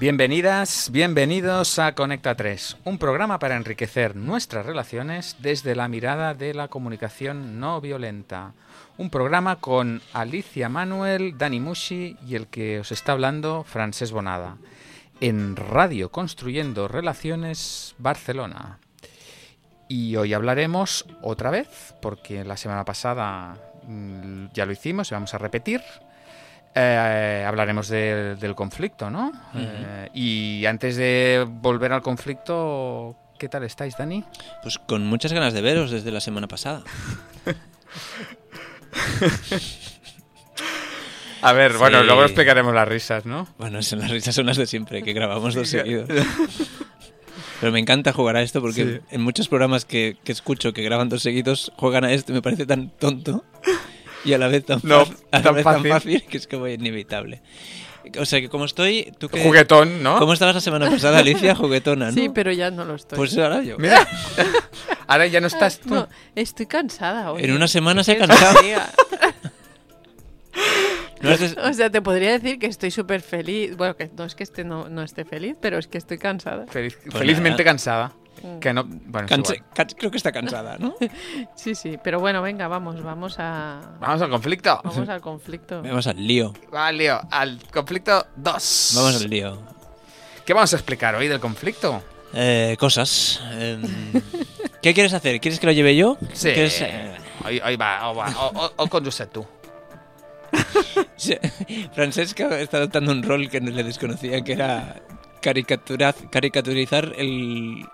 Bienvenidas, bienvenidos a Conecta 3, un programa para enriquecer nuestras relaciones desde la mirada de la comunicación no violenta. Un programa con Alicia Manuel, Dani Mushi y el que os está hablando, Francés Bonada. En Radio Construyendo Relaciones Barcelona. Y hoy hablaremos otra vez, porque la semana pasada mm, ya lo hicimos y vamos a repetir. Eh, hablaremos de- del conflicto, ¿no? Eh, y antes de volver al conflicto, ¿qué tal estáis, Dani? Pues con muchas ganas de veros desde la semana pasada. A ver, bueno, luego explicaremos las risas, ¿no? Bueno, son las risas son las de siempre, que grabamos dos seguidos. Pero me encanta jugar a esto porque Sí. en muchos programas que, que escucho que graban dos seguidos juegan a esto y me parece tan tonto y a la vez tan, No, fa- a la tan vez fácil. tan fácil que es como inevitable. O sea que como estoy... ¿tú qué- Juguetón, ¿no? ¿Cómo estabas la semana pasada, Alicia? Juguetona, ¿no? Sí, pero ya no lo estoy. Pues ahora yo. Mira, ahora ya no estás tú. No, estoy cansada hoy. En una semana se ha ¿Qué quieres que cansado. No es O sea, te podría decir que estoy súper feliz. Bueno, que no es que esté, no, no esté feliz, pero es que estoy cansada. Feliz- Pues felizmente nada. cansada. Que no, bueno, creo que está cansada, ¿no? Sí, sí, pero bueno, venga, vamos, vamos a... Vamos al conflicto. Vamos al conflicto. Vamos al lío. Va, lío, al conflicto 2. Vamos al lío. ¿Qué vamos a explicar hoy del conflicto? Eh, cosas. Em, ¿Qué quieres hacer? ¿Quieres que lo lleve yo? Sí. ¿Quieres, eh, Hoy, hoy va, o, va, o, o, o conduce tú. sí. Francesca está adoptando un rol que le desconocía, que era caricaturizar el,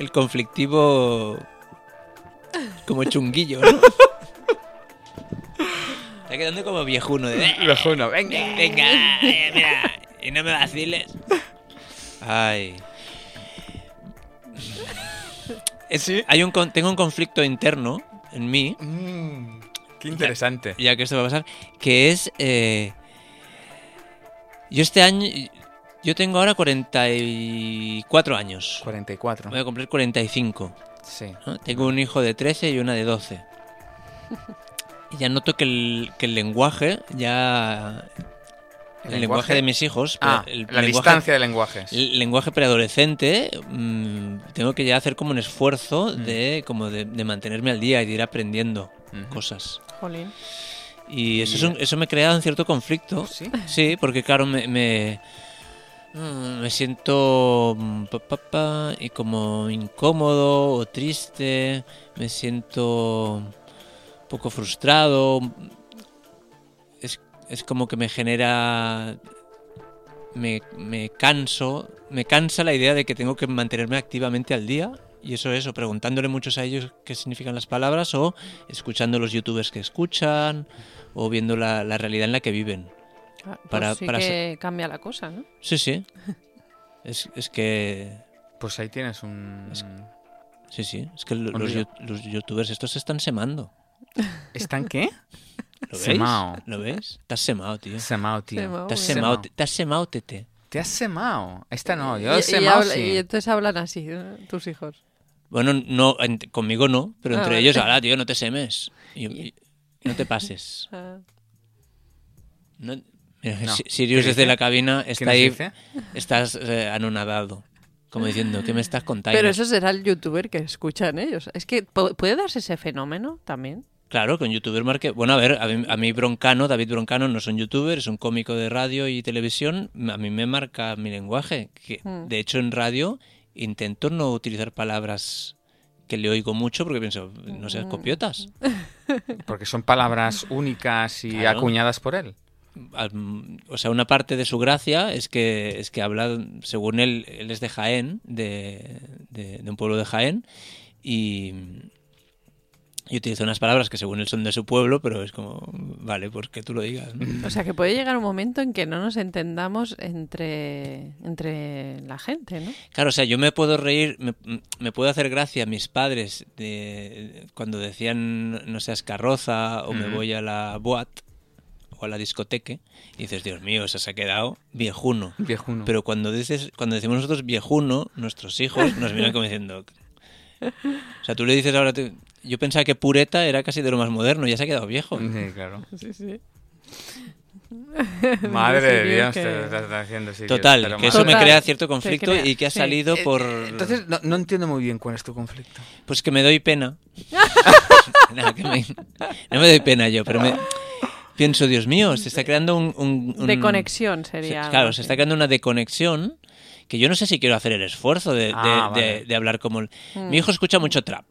el conflictivo como chunguillo, ¿no? Está quedando como viejuno de... "Eh, Viejuno, venga. Venga, eh, mira, y no me vaciles. Ay. Es- Sí. hay un, tengo un conflicto interno en mí, Mm, qué interesante. ya que esto va a pasar, que es... eh, yo este año... Yo tengo ahora 44 años. 44. Voy a cumplir 45. Sí. ¿no? Tengo un hijo de 13 y una de 12. Y ya noto que el, que el lenguaje ya... El, lenguaje? de mis hijos... Ah, el la lenguaje- distancia de lenguajes. El lenguaje preadolescente, mm, tengo que ya hacer como un esfuerzo Mm. de, como de, de mantenerme al día y de ir aprendiendo cosas. Jolín. Y eso, es un- eso me crea un cierto conflicto. Sí. Sí, porque claro, me, me, me siento mm, y como incómodo o triste, me siento un poco frustrado. Es, es como que me genera... Me, me canso, me cansa la idea de que tengo que mantenerme activamente al día. Y eso es, o preguntándole muchos a ellos qué significan las palabras, o escuchando los youtubers que escuchan, o viendo la, la realidad en la que viven. Ah, Pues Para- sí para que cambia la cosa, ¿no? Sí, sí. Es, es que. Pues ahí tienes un... Es- Sí, sí. Es que lo- los, los youtubers estos se están semando. ¿Están qué? ¿Lo veis? Semao. ¿Lo ves? Te has semado, tío. Semao, tío. Semao. Te has Semao. semado, te has tete. Te has semao. Esta no, yo y, he y semao habla- sí. y entonces hablan así, ¿no? tus hijos. Bueno, no, en- conmigo no, pero Ah, entre vale. ellos, ahora, tío, no te semes. Y- y- no te pases. Ah, No- No. Si- Sirius ¿Qué desde la cabina ¿Qué está ahí, dice? estás eh, anonadado. Como diciendo, ¿qué me estás contando? Pero eso será el youtuber que escuchan ellos. Es que pu- puede darse ese fenómeno también. Claro, con youtuber marque. Bueno, a ver, a mí, a mí Broncano, David Broncano, no es un youtuber, es un cómico de radio y televisión. A mí me marca mi lenguaje. Que, Mm. De hecho, en radio intento no utilizar palabras que le oigo mucho porque pienso, no seas Mm. copiotas. Porque son palabras únicas y Claro. acuñadas por él. O sea, una parte de su gracia es que, es que habla, según él, él es de Jaén, de, de- de un pueblo de Jaén, y, y utiliza unas palabras que según él son de su pueblo, pero es como, vale, pues que tú lo digas. ¿no? O sea, que puede llegar un momento en que no nos entendamos entre, entre la gente, ¿no? Claro, o sea, yo me puedo reír, me, me puedo hacer gracia a mis padres de, cuando decían no seas carroza o me voy a la boat o a la discoteca y dices, Dios mío, se ha quedado viejuno. Viejuno. Pero cuando dices, cuando decimos nosotros viejuno, nuestros hijos nos miran como diciendo. O sea, tú le dices ahora, te- yo pensaba que pureta era casi de lo más moderno, ya se ha quedado viejo. Sí, claro. Sí, sí. Madre de Dios, que- te estás estás haciendo Sirius, Total, que eso me crea cierto te conflicto crea, y que ha salido Eh, por... Entonces, no, no entiendo muy bien cuál es tu conflicto. Pues que me doy pena. No, que me- no me doy pena yo, pero me... Pienso, Dios mío, se está creando un... un- un- De conexión se- sería. claro, se está creando una deconexión que yo no sé si quiero hacer el esfuerzo de, de- Ah, de- vale. de hablar como... el- Mm. Mi hijo escucha mucho trap.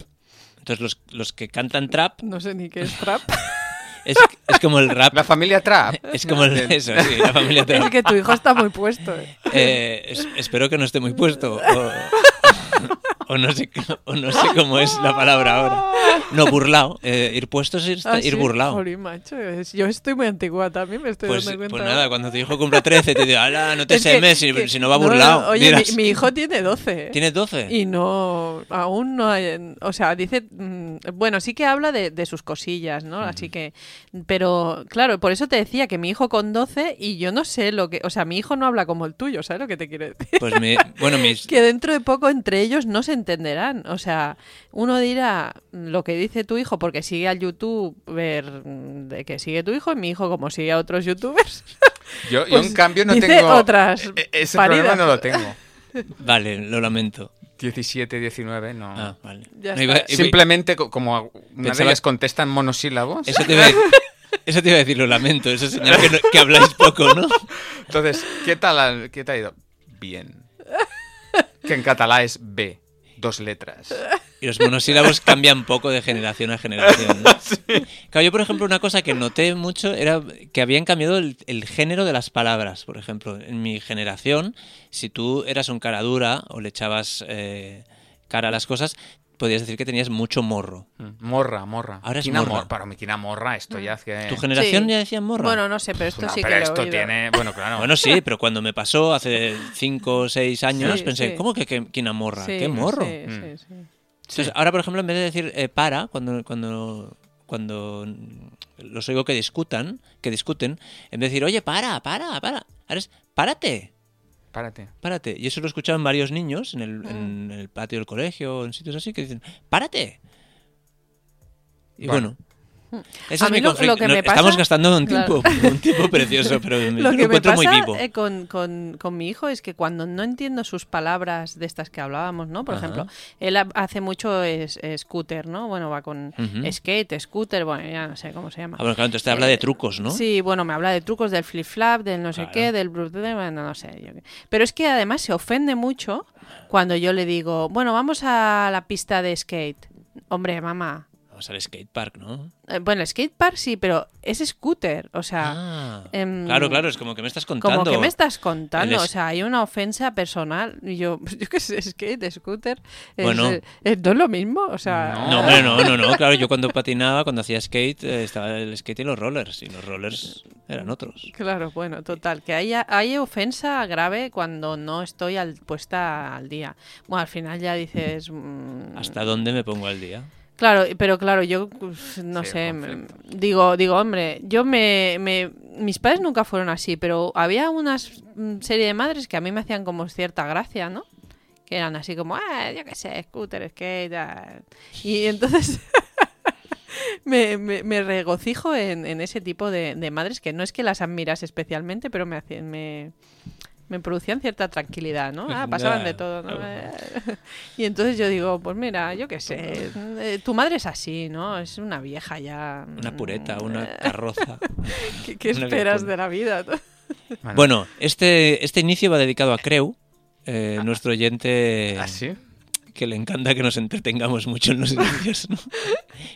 Entonces los, los que cantan trap No sé ni qué es trap. es, es como el rap. La familia Trap. Es como el, eso, sí, la familia trap. es que tu hijo está muy puesto. eh. Eh, es- espero que no esté muy puesto. O, o no sé, o no sé cómo es la palabra ahora. No, burlao. Eh, ir puesto es ir, Ah, ir sí, burlao. jolín, macho, es- Yo estoy muy antigua también, me estoy Pues, dando cuenta. pues nada, cuando tu hijo cumpla 13 te digo, ala, no te semes si, si no va burlao. no, oye, dirás. mi, mi hijo tiene 12. ¿eh? ¿Tienes 12? Y no, aún no hay, o sea, dice, mm, bueno, sí que habla de, de sus cosillas, ¿no? Así que, pero claro, por eso te decía que mi hijo con 12 y yo no sé lo que, o sea, mi hijo no habla como el tuyo, ¿sabes lo que te quiero decir? Pues mi- bueno, mis, Que dentro de poco entre ellos no se entenderán, o sea, uno dirá lo que dice tu hijo porque sigue al youtuber mm, de que sigue tu hijo y mi hijo como sigue a otros youtubers. Yo, yo, Pues en cambio, no dice tengo. otras e- e- Ese paridas. problema no lo tengo. vale, lo lamento. 17, 19, no. Ah, vale. No, iba- iba- Simplemente, co- como una de Pensaba- ellas contestan monosílabos. eso, te iba a, eso te iba a decir, lo lamento. Eso señala que, no- que habláis poco, ¿no? Entonces, ¿qué tal, ¿qué te ha ido? Bien. Que en catalá es B, dos letras. Y los monosílabos cambian poco de generación a generación. ¿no? Claro, yo, por ejemplo, una cosa que noté mucho era que habían cambiado el, el género de las palabras. Por ejemplo, en mi generación, si tú eras un cara dura o le echabas eh, cara a las cosas, podías decir que tenías mucho morro. Mm, Morra, morra. Ahora es Quina morra. mor- Para mi quina morra, esto ya hace... ¿Tu generación Sí. ya decía morro? Bueno, no sé, pero esto No, sí pero que lo he esto oído. tiene... Bueno, claro. Bueno, sí, pero cuando me pasó hace 5 o 6 años, Sí, pensé, sí. ¿cómo que, que quina morra? Sí, ¿Qué morro? sí, Mm. sí, sí. Entonces, ahora, por ejemplo, en vez de decir eh, para, cuando, cuando, cuando los oigo que discutan, que discuten, en vez de decir, oye, para, para, para, ahora es, párate, Párate. párate. Y eso lo en varios niños, en el, en el patio del colegio, en sitios así, que dicen, párate. Y Bueno. bueno. Ese A es mí mi lo- conflicto. lo que No, me pasa- Estamos gastando un Claro. tiempo, un tiempo precioso, pero me, Lo que me encuentro pasa muy vivo. eh, con, con- con mi hijo es que cuando no entiendo sus palabras de estas que hablábamos, ¿no? Por Ajá. ejemplo, él ha- hace mucho es, scooter, ¿no? Bueno, va con skate, scooter, bueno, ya no sé cómo se llama. Ah, bueno, claro, entonces te habla Eh, de trucos, ¿no? Sí, bueno, me habla de trucos del flip-flap, del no sé Claro. qué, del... bueno, no sé. yo. Pero es que además se ofende mucho cuando yo le digo, bueno, vamos a la pista de skate. Hombre, mamá. Vamos al skatepark, ¿no? Eh, bueno, skatepark sí, pero es scooter, o sea... Ah, em, claro, claro, es como que me estás contando. Como que me estás contando, o es- sea, hay una ofensa personal. Y yo, yo qué sé, skate, scooter, es, Bueno. eh, eh, no es lo mismo, o sea... No, hombre, no, no, no. Claro, yo cuando patinaba, cuando hacía skate, eh, estaba el skate y los rollers. Y los rollers eran otros. Claro, bueno, total, que hay, hay ofensa grave cuando no estoy al, puesta al día. Bueno, al final ya dices... mm, ¿Hasta dónde me pongo al día? Claro, pero claro, yo uf, no Sí, sé, me- digo, digo, hombre, yo me, me- mis padres nunca fueron así, pero había una serie de madres que a mí me hacían como cierta gracia, ¿no? Que eran así como, ah, yo qué sé, scooter, skate, ah". y entonces me, me- me regocijo en, en ese tipo de, de madres que no es que las admiras especialmente, pero me hacían, me, me producían cierta tranquilidad, ¿no? Ah, pasaban de todo, ¿no? Y entonces yo digo, pues mira, yo qué sé, eh, tu madre es así, ¿no? Es una vieja ya. Una pureta, una Eh, carroza. ¿Qué, qué una esperas de la vida? Bueno, este, este inicio va dedicado a Creu, eh, nuestro oyente ¿Ah, sí? que le encanta que nos entretengamos mucho en los inicios, ¿no?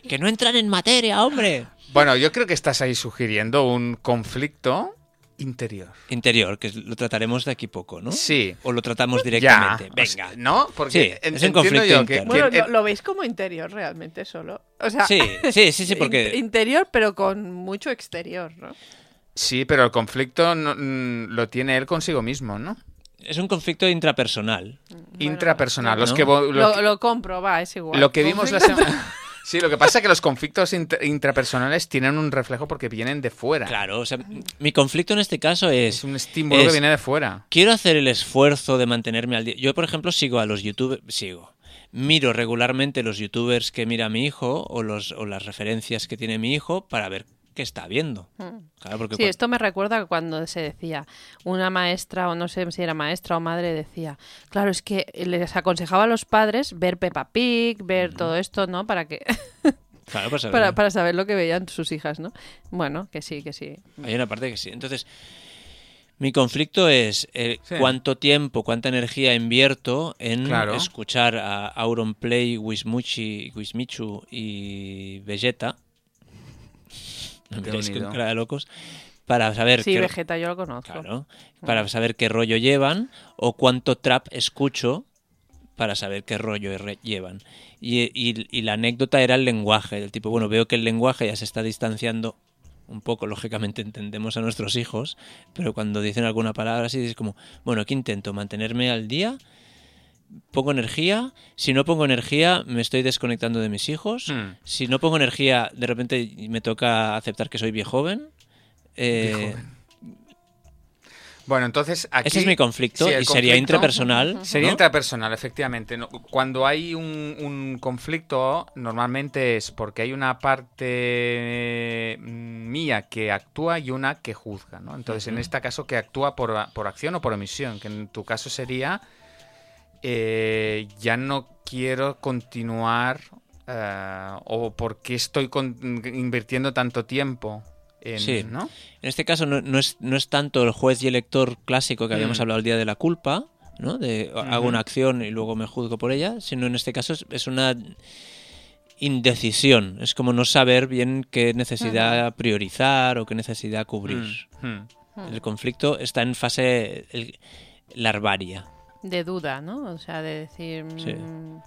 ¡Que no entran en materia, hombre! Bueno, yo creo que estás ahí sugiriendo un conflicto interior. Interior, que lo trataremos de aquí poco, ¿no? Sí. O lo tratamos Ya. directamente. o Venga. sea, ¿No? Porque Sí, en- es un conflicto yo que, interno. que- Bueno, lo, lo veis como interior realmente solo. O sea, Sí, sí, sí, porque... interior, pero con mucho exterior, ¿no? sí, pero el conflicto no- mm, lo tiene él consigo mismo, ¿no? Es un conflicto intrapersonal. Bueno, Intrapersonal. Los ¿no? que, lo, Lo, que- lo compro, va, es igual. lo que vimos la semana... Sí, lo que pasa es que los conflictos intra- intrapersonales tienen un reflejo porque vienen de fuera. Claro, o sea, mi conflicto en este caso es... Es un estímulo Es- que viene de fuera. Quiero hacer el esfuerzo de mantenerme al día. Yo, por ejemplo, sigo a los youtubers, sigo. Miro regularmente los youtubers que mira mi hijo o, los, o las referencias que tiene mi hijo para ver que está viendo. Mm. Claro, porque Sí, esto me recuerda a cuando se decía, una maestra, o no sé si era maestra o madre, decía, claro, es que les aconsejaba a los padres ver Peppa Pig, ver todo esto, ¿no? Para que claro, para, para saber lo que veían sus hijas, ¿no? Bueno, que sí, que sí. Hay una parte que sí. Entonces, mi conflicto es eh, Sí. cuánto tiempo, cuánta energía invierto en Claro. escuchar a Auronplay, Wismuchi, Wismichu y Vegeta. Me Qué miráis con unido. cara de locos. Para saber Sí, qué, Vegeta, yo lo conozco. claro, para saber qué rollo llevan o cuánto trap escucho para saber qué rollo llevan. Y, y- y la anécdota era el lenguaje, del tipo, bueno, veo que el lenguaje ya se está distanciando un poco, lógicamente entendemos a nuestros hijos, pero cuando dicen alguna palabra así es como, bueno, aquí intento mantenerme al día, pongo energía, si no pongo energía me estoy desconectando de mis hijos, Hmm. si no pongo energía de repente me toca aceptar que soy viejoven. Eh, Viejoven. Bueno, entonces aquí... ese es mi conflicto Sí, y sería intrapersonal. Sería ¿no? intrapersonal, efectivamente. Cuando hay un, un conflicto, normalmente es porque hay una parte mm, mía que actúa y una que juzga, ¿no? Entonces, en este caso, que actúa por, por acción o por omisión, que en tu caso sería, eh, ya no quiero continuar eh, o por qué estoy con- invirtiendo tanto tiempo en, Sí. ¿no? En este caso no, no es, no es tanto el juez y elector clásico que habíamos Mm. hablado el día de la culpa, ¿no? De hago una acción y luego me juzgo por ella, sino en este caso es, es una indecisión. Es como no saber bien qué necesidad priorizar o qué necesidad cubrir. Mm, mm. El conflicto está en fase larvaria. De duda, ¿no? O sea, de decir... Sí. mm,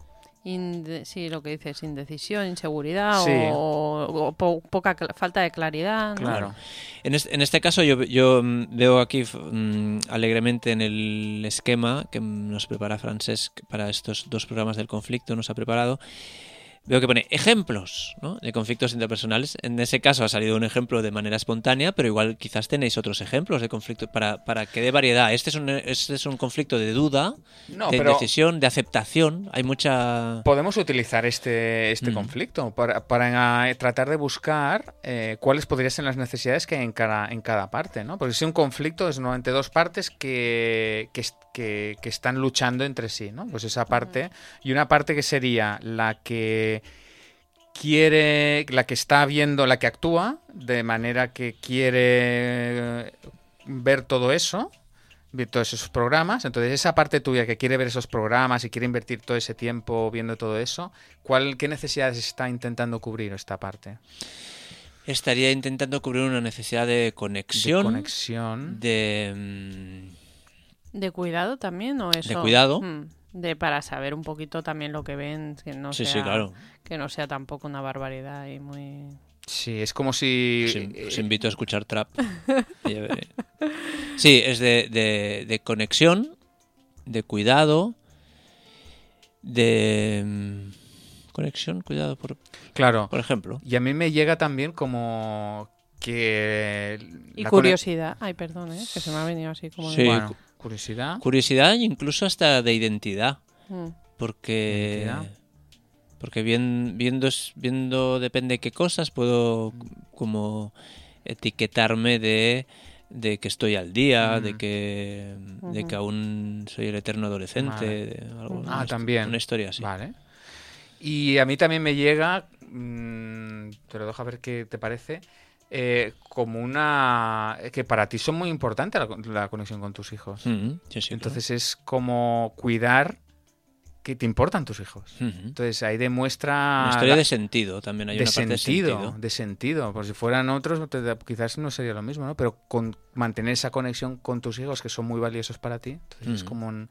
inde- sí, lo que dices, indecisión, inseguridad Sí. o, o po- poca falta de claridad. ¿no? Claro. En este, en este caso yo, yo mm, veo aquí mm, alegremente en el esquema que nos prepara Francesc para estos dos programas del conflicto, nos ha preparado, veo que pone ejemplos ¿no? de conflictos interpersonales. En ese caso ha salido un ejemplo de manera espontánea, pero igual quizás tenéis otros ejemplos de conflicto para, para que dé variedad. Este es un, este es un conflicto de duda, No, de indecisión, de aceptación. Hay mucha... Podemos utilizar este, este Mm. conflicto para, para, eh, tratar de buscar eh, cuáles podrían ser las necesidades que hay en cada, en cada parte, ¿no? Porque si un conflicto es normalmente dos partes que, que, que- que están luchando entre sí, ¿no? Pues esa parte y una parte que sería la que quiere, la que está viendo, la que actúa, de manera que quiere ver todo eso, ver todos esos programas. Entonces, esa parte tuya que quiere ver esos programas y quiere invertir todo ese tiempo viendo todo eso, ¿cuál, ¿qué necesidades está intentando cubrir esta parte? Estaría intentando cubrir una necesidad de De conexión. conexión. de, ¿De cuidado también o eso? cuidado. Mm, De para saber un poquito también lo que ven, que no sí, sea, sí, claro. que no sea tampoco una barbaridad y muy... Sí, es como si... Os, eh, in- os invito a escuchar trap. Sí, es de, de- de conexión, de cuidado, de... mm, Conexión, cuidado, por, claro. por ejemplo. Y a mí me llega también como que... Y curiosidad. Ay, perdón, ¿eh? que se me ha venido así como... de- Sí. Bueno, curiosidad. Curiosidad e incluso hasta de identidad. Mm. Porque... Identidad. Porque bien, viendo, viendo depende qué cosas, puedo como etiquetarme de, de que estoy al día, Mm. de que de que aún soy el eterno adolescente, Vale. de algo- Ah, una- también. Una historia así. Vale. Y a mí también me llega, mm, te lo dejo a ver qué te parece, eh, como una... que para ti son muy importante la, con- la conexión con tus hijos. Mm, sí, sí, Entonces es como cuidar que te importan tus hijos. Entonces ahí demuestra... Una historia la- de sentido también hay de una parte sentido, de sentido. de sentido. Por si fueran otros, quizás no sería lo mismo, ¿no? Pero con mantener esa conexión con tus hijos, que son muy valiosos para ti, entonces es como un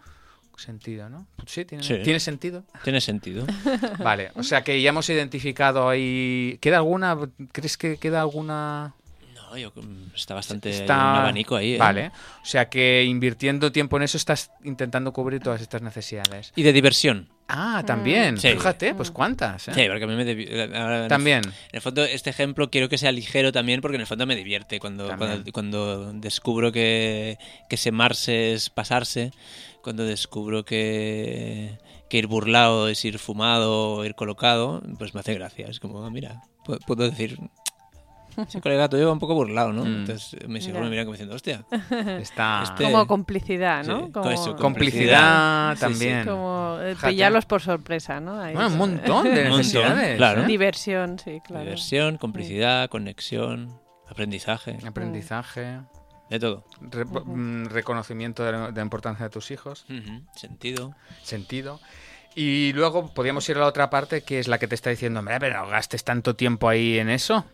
sentido, ¿no? Sí, tiene, Sí. ¿tiene sentido. Tiene sentido. Vale, o sea que ya hemos identificado ahí. ¿Queda alguna? ¿Crees que queda alguna? No, yo, mm, está bastante hay Está- un abanico ahí. ¿eh? Vale, o sea que invirtiendo tiempo en eso estás intentando cubrir todas estas necesidades. Y de diversión. Ah, también. Sí. Fíjate, pues cuántas. ¿eh? Sí, porque a mí me ahora el- También. En el fondo, este ejemplo quiero que sea ligero también, porque en el fondo me divierte cuando, cuando, cuando descubro que, que semarse es pasarse, cuando descubro que, que ir burlado es ir fumado o ir colocado, pues me hace gracia. Es como, ah, mira, pu- puedo decir, ese colega tuyo va un poco burlado, ¿no? Mm. Entonces mis hijos Ya. me miran como diciendo, hostia, Está... Este- Como complicidad, ¿no? Sí, como, eso, Complicidad Sí, sí. también. como eh, pillarlos por sorpresa, ¿no? Ahí Bueno, un montón de necesidades. claro. ¿eh? Diversión, sí, claro. diversión, complicidad, conexión, aprendizaje, Aprendizaje, de todo. re- mm, reconocimiento de la, de la importancia de tus hijos, Sentido. sentido. Y luego podríamos ir a la otra parte que es la que te está diciendo, hombre, pero no gastes tanto tiempo ahí en eso.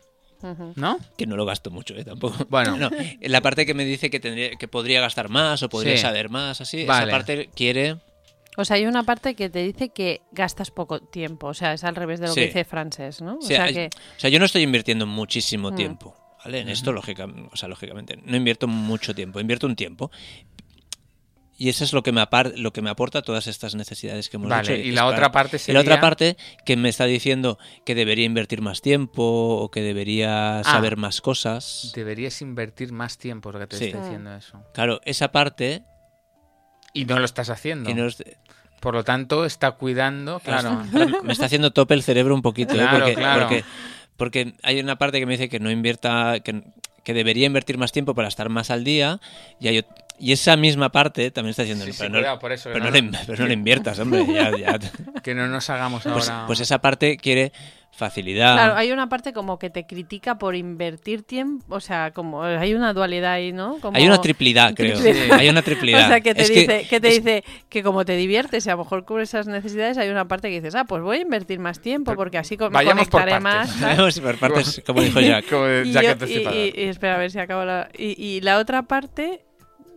¿no? Que no lo gasto mucho, ¿eh? Tampoco. Bueno. No, la parte que me dice que, tendría, que podría gastar más o podría Sí. saber más, así, Vale. esa parte quiere... O sea, hay una parte que te dice que gastas poco tiempo. O sea, es al revés de lo Sí. que dice Francés, ¿no? O Sí, sea, hay- que... o sea, yo no estoy invirtiendo muchísimo Mm. tiempo, ¿vale? En esto, lógica, o sea, lógicamente, no invierto mucho tiempo, invierto un tiempo. Y eso es lo que me, apar- lo que me aporta todas estas necesidades que hemos Vale, y la para- otra parte Y sería... la otra parte que me está diciendo que debería invertir más tiempo o que Ah. debería saber más cosas. Deberías invertir más tiempo, lo que te Sí. está diciendo eso. Claro, esa parte... Y no lo estás haciendo. y no es- Por lo tanto, está cuidando, claro. Me está haciendo tope el cerebro un poquito, ¿eh? Claro, porque, claro. porque, porque hay una parte que me dice que no invierta, que, que debería invertir más tiempo para estar más al día, y, hay y esa misma parte también está diciendo, Sí, sí, pero, no, cuidado, por eso, que pero, no- no le, pero no le inviertas, hombre, ya- ya. Que no nos hagamos Pues, ahora... pues esa parte quiere facilidad. Claro, hay una parte como que te critica por invertir tiempo. O sea, como hay una dualidad ahí, ¿no? Como... Hay una triplidad, creo. Triplidad. Hay una triplidad. O sea, que te Es dice, que, te es- dice que como te diviertes y a lo mejor cubres esas necesidades, hay una parte que dices, ah, pues voy a invertir más tiempo porque así co- me Vayamos por conectaré partes. más. ¿sabes? Vamos por partes, como dijo Jack. Como de Y, Jack yo- y- Destripador. y- y espera a ver si acabo la... Y, y la otra parte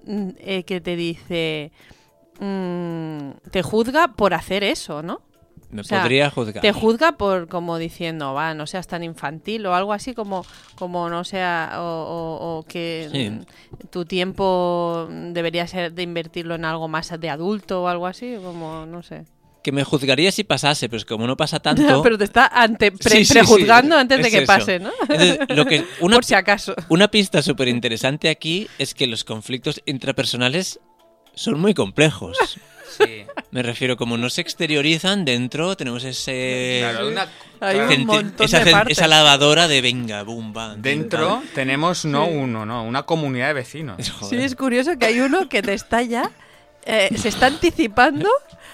mm, eh, que te dice... mm, te juzga por hacer eso, ¿no? Me O sea, podría juzgar. Te juzga por como diciendo, va, no seas tan infantil o algo así como, como no sea, o, o- o que Sí. tu tiempo debería ser de invertirlo en algo más de adulto o algo así, como, no sé. Que me juzgaría si pasase, pero es que como no pasa tanto... Pero te está ante, pre- Sí, sí, sí, prejuzgando antes de es que eso. pase, ¿no? Entonces, lo que, una, Por si acaso. Una pista súper interesante aquí es que los conflictos intrapersonales son muy complejos. Sí. Me refiero, como no se exteriorizan dentro, tenemos ese... Claro, una- Hay un montón esa, de cen- partes. esa lavadora de venga, boom, bam. Dentro tenemos no uno, no, una comunidad de vecinos. Sí, es curioso que hay uno que te está ya, eh, se está anticipando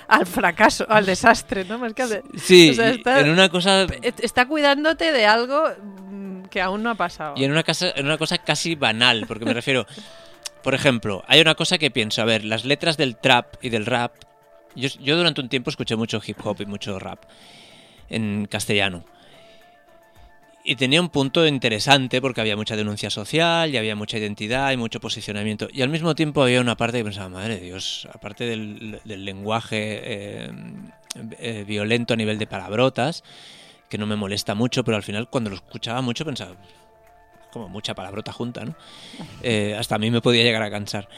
al fracaso, al desastre, ¿no? Más que al de- Sí, o sea, y está- en una cosa... está cuidándote de algo mm, que aún no ha pasado. Y en una, casa, en una cosa casi banal, porque me refiero... Por ejemplo, hay una cosa que pienso, a ver, las letras del trap y del rap... Yo, durante un tiempo escuché mucho hip hop y mucho rap en castellano. Y tenía un punto interesante porque había mucha denuncia social y había mucha identidad y mucho posicionamiento. Y al mismo tiempo había una parte que pensaba, madre de Dios, aparte del, del lenguaje eh, eh, violento a nivel de palabrotas, que no me molesta mucho, pero al final cuando lo escuchaba mucho pensaba, como mucha palabrota junta, ¿no? Eh, hasta a mí me podía llegar a cansar.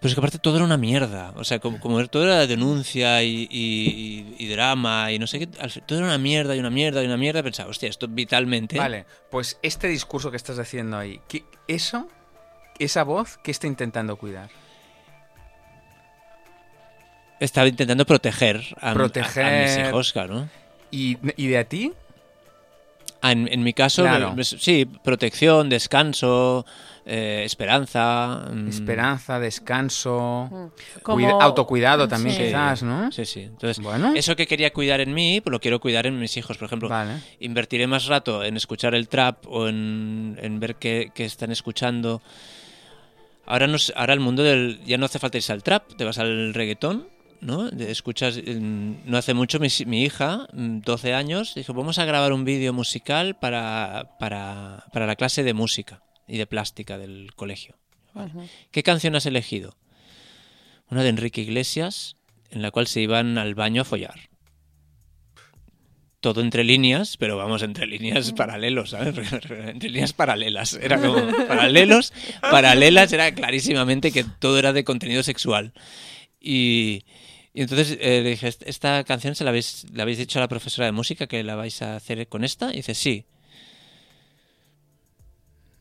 Pero es que aparte todo era una mierda. O sea, como, como todo era denuncia y, y- y drama y no sé qué. todo era una mierda y una mierda y una mierda. Pensaba, hostia, esto vitalmente. Vale, pues este discurso que estás haciendo ahí, ¿qué- eso, esa voz, ¿qué está intentando cuidar? Estaba intentando proteger a, a- a Proteger. mis hijos, claro. ¿Y, y de a ti? Ah, en, en mi caso, Claro. sí, protección, descanso, eh, esperanza. mm, Esperanza, descanso, Mm. Como- cuida- autocuidado también Sí. quizás, ¿no? Sí, sí. Entonces, Bueno, eso que quería cuidar en mí, pues lo quiero cuidar en mis hijos. Por ejemplo, vale. invertiré más rato en escuchar el trap o en, en ver qué, qué están escuchando. Ahora, no, ahora el mundo del... Ya no hace falta irse al trap, te vas al reggaetón, ¿no? Escuchas... mm, No hace mucho mi, hija, mm, 12 años, dijo, vamos a grabar un vídeo musical para, para, para la clase de música y de plástica del colegio. ¿Qué canción has elegido? Una de Enrique Iglesias, en la cual se iban al baño a follar. Todo entre líneas, pero vamos, entre líneas paralelos, ¿sabes? entre líneas paralelas. Era como paralelos, paralelas, era clarísimamente que todo era de contenido sexual. Y, y entonces eh, le dije, "¿Est- ¿esta canción se la habéis, le habéis dicho a la profesora de música que la vais a hacer con esta? Y dice, sí.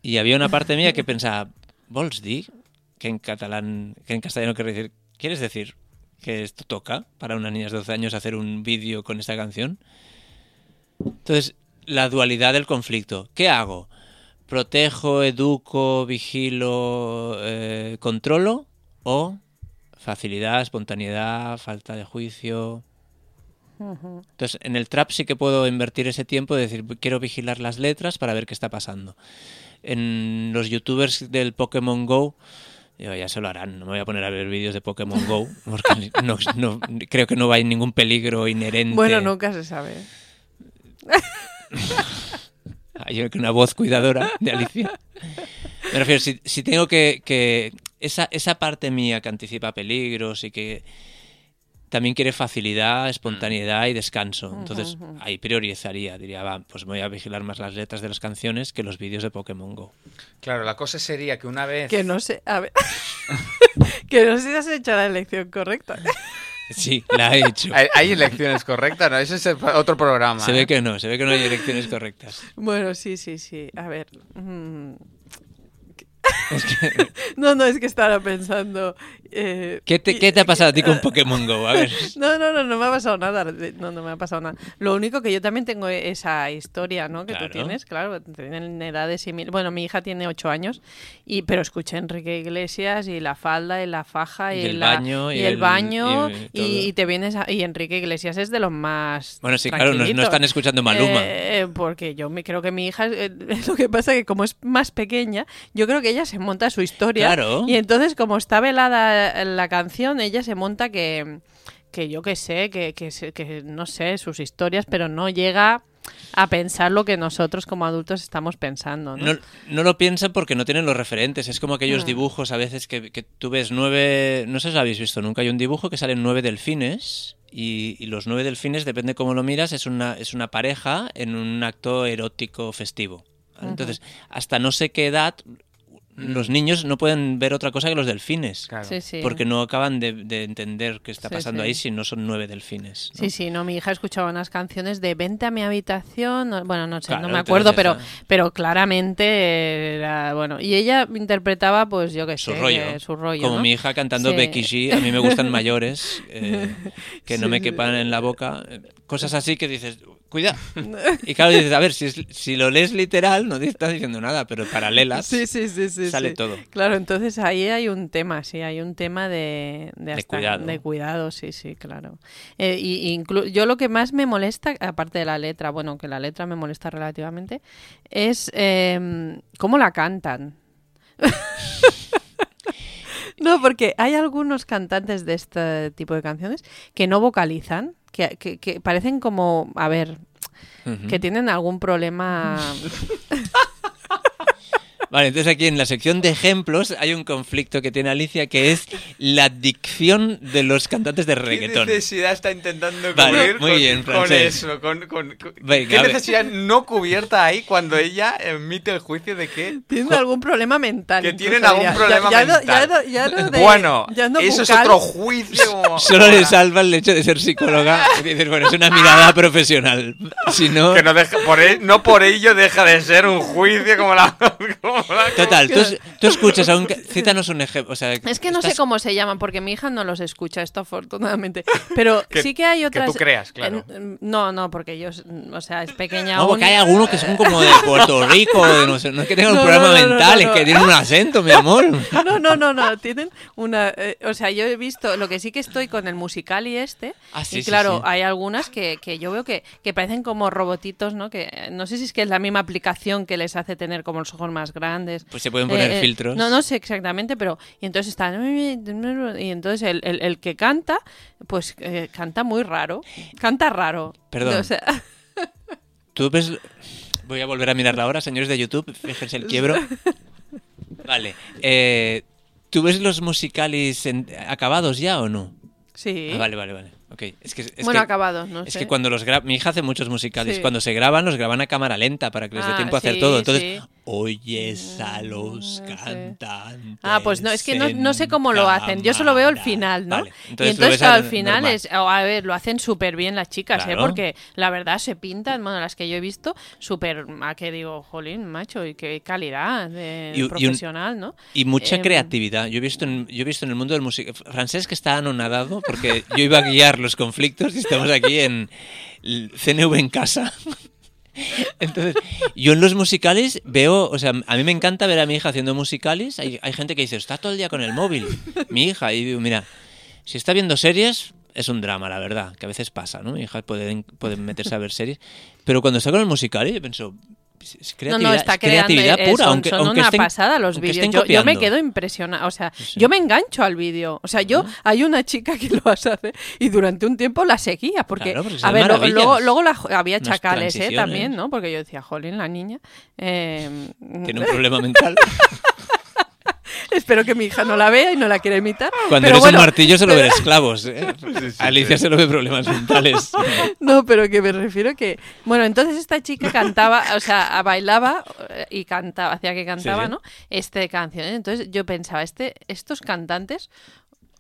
Y había una parte mía que pensaba, vols? Que en catalán, que en castellano quiere decir, ¿quieres decir que esto toca para unas niñas de 12 años hacer un vídeo con esta canción? Entonces, la dualidad del conflicto. ¿Qué hago? protejo, educo, vigilo, eh, controlo o facilidad, espontaneidad, falta de juicio. Entonces, en el trap sí que puedo invertir ese tiempo de decir, quiero vigilar las letras para ver qué está pasando. En los youtubers del Pokémon Go, digo, ya se lo harán, no me voy a poner a ver vídeos de Pokémon Go, porque no- no- creo que no hay ningún peligro inherente. Bueno, nunca se sabe. Hay una voz cuidadora de Alicia. Me refiero, si, si tengo que... que esa, esa parte mía que anticipa peligros y que también quiere facilidad, espontaneidad y descanso. Entonces ahí priorizaría, diría, va, pues voy a vigilar más las letras de las canciones que los vídeos de Pokémon Go. Claro, la cosa sería que una vez... Que no sé, a ver. que no sé si has hecho la elección correcta. Sí, la he hecho. ¿Hay, hay elecciones correctas? No, ese es el- otro programa. Se ¿eh? ve que no, se ve que no hay elecciones correctas. Bueno, sí, sí, sí. A ver. mm. Es que- No, no, es que estaba pensando. eh, ¿qué, te, y- ¿Qué te ha pasado a ti con Pokémon Go? A ver. No, no, no, no me ha pasado nada. No, no me ha pasado nada. Lo único que yo también tengo esa historia, ¿no? Que Claro. tú tienes, claro, tienen edades similares. Bueno, mi hija tiene ocho años, y pero escuché Enrique Iglesias y la falda y la faja y, Y el la- baño, y el el- baño y- te vienes a- y Enrique Iglesias es de los más Bueno, sí, claro, no, no están escuchando Maluma. Eh, porque yo me creo que mi hija, eh, lo que pasa que como es más pequeña, yo creo que ella se monta su historia. Claro. Y entonces, como está velada la canción, ella se monta que, que yo qué sé, que, que, no sé, sus historias, pero no llega a pensar lo que nosotros como adultos estamos pensando. ¿no? No, no lo piensan porque no tienen los referentes. Es como aquellos Mm. dibujos a veces que, que tú ves nueve. No sé si lo habéis visto nunca. Hay un dibujo que salen nueve delfines. Y, y los nueve delfines, depende cómo lo miras, es una, es una pareja en un acto erótico festivo. ¿vale? Entonces, hasta no sé qué edad, los niños no pueden ver otra cosa que los delfines. Claro. Sí, sí. Porque no acaban de, de entender qué está Sí, pasando sí. ahí si no son nueve delfines. ¿no? Sí, sí, no, mi hija escuchaba unas canciones de Vente a mi habitación, no- bueno, no sé, Claro, no me acuerdo, pero, pero claramente era, bueno, y ella interpretaba, pues yo qué Su sé, rollo. que- su rollo, Como ¿no? mi hija cantando Sí. Becky G. A mí me gustan mayores, eh, que no Sí, me sí. quepan en la boca. eh, Cosas así que dices, cuida. Y claro, dices, a ver, si, es- si lo lees literal, no te estás diciendo nada, pero paralelas Sí, sí, sí, sí. sale sí. todo. Claro, entonces ahí hay un tema, sí, hay un tema de, de, hasta- cuidado. de cuidado, sí, sí, claro. Eh, y inclu- yo lo que más me molesta, aparte de la letra, bueno, que la letra me molesta relativamente, es eh, cómo la cantan. no, porque hay algunos cantantes de este tipo de canciones que no vocalizan, que, que- que parecen como, a ver, que tienen algún problema. Vale, entonces aquí en la sección de ejemplos hay un conflicto que tiene Alicia que es la dicción de los cantantes de ¿Qué reggaetón. necesidad está intentando Vale, cubrir muy con, bien, con francés. eso? Con, con- con- Venga, ¿Qué necesidad no cubierta hay cuando ella emite el juicio de que Tienen algún problema mental. que tienen algún problema Ya- ya no- mental. ya no- ya no de- bueno, ya no eso es otro juicio. Solo le salva el hecho de ser psicóloga. Y dices, bueno, es una mirada profesional. Si no, que no, deja, por e- no por ello deja de ser un juicio como la... como la- Total, tú, tú escuchas a un... Cítanos un ejemplo. O sea, Es que no sé cómo se llaman, porque mi hija no los escucha, esto afortunadamente. Pero Que- sí que hay que otras. tú creas, claro. no, no, porque ellos, o sea, es pequeña No, aún. porque hay algunos que son como de Puerto Rico, de no, sé, no es que tengan un No, problema no, mental, no, es que tienen un acento, mi amor. No, no, no, no, tienen una... eh, o sea, yo he visto, lo que sí que estoy con el musical y este, Ah, sí, y sí, claro, sí. hay algunas que, que yo veo que, que parecen como robotitos, ¿no? Que no sé si es que es la misma aplicación que les hace tener como los ojos más grandes. Pues se pueden poner Eh, eh, filtros. No, no sé exactamente, pero y entonces están y entonces el, el- el que canta, pues eh, canta muy raro, canta raro. Perdón. O sea, Tú ves... Voy a volver a mirarla ahora, señores de YouTube, fíjense el quiebro. Vale. Eh, ¿Tú ves los musicalis en- acabados ya o no? sí. Ah, vale, vale, vale. Ok. Es que, es bueno, que- acabados, no Es sé. que cuando los graba, mi hija hace muchos musicales. Sí. Cuando se graban, los graban a cámara lenta para que les dé Ah, tiempo a hacer todo. Entonces, sí. Oyes a los Mm, sí. cantantes. Ah, pues no, es que no, no sé cómo lo hacen. Yo solo veo el final, ¿no? Vale, y entonces, entonces al final normal. es, oh, a ver, lo hacen súper bien las chicas, ¿eh? Porque la verdad se pintan, bueno, las que yo he visto, súper, a que digo, jolín, macho, y qué calidad de Y- y un- profesional, ¿no? Y mucha Em, creatividad. Yo he visto en, yo he visto en el mundo del música. Francés que está anonadado porque yo iba a guiar los conflictos y estamos aquí en CNV en casa. Entonces, yo en los musicales veo, o sea, a mí me encanta ver a mi hija haciendo musicales. Hay, hay gente que dice, está todo el día con el móvil, mi hija. Y digo, mira, si está viendo series, es un drama, la verdad, que a veces pasa, ¿no? Mi hija puede, puede meterse a ver series. Pero cuando está con el musical, yo pienso, es creatividad, no, no, está es creando, creatividad pura, son, aunque, son aunque una estén- pasada los vídeos. Yo, yo me quedo impresionada. O sea, Sí, yo me engancho al vídeo. O sea, yo hay una chica que lo hace y durante un tiempo la seguía. Porque, Claro, a ver, maravillas. luego, luego la- había Unas chacales, ¿eh? También, ¿no? Porque yo decía, jolín, la niña. eh, Tiene un problema mental. Espero que mi hija no la vea y no la quiera imitar. Cuando pero eres bueno, un martillo se lo ven esclavos. ¿eh? sí, Alicia sí. se lo ve problemas mentales. No, pero que me refiero que... Bueno, entonces esta chica cantaba, o sea, bailaba eh, y cantaba, hacía que cantaba, Sí, sí. ¿no? Este canción. Entonces yo pensaba, este, estos cantantes,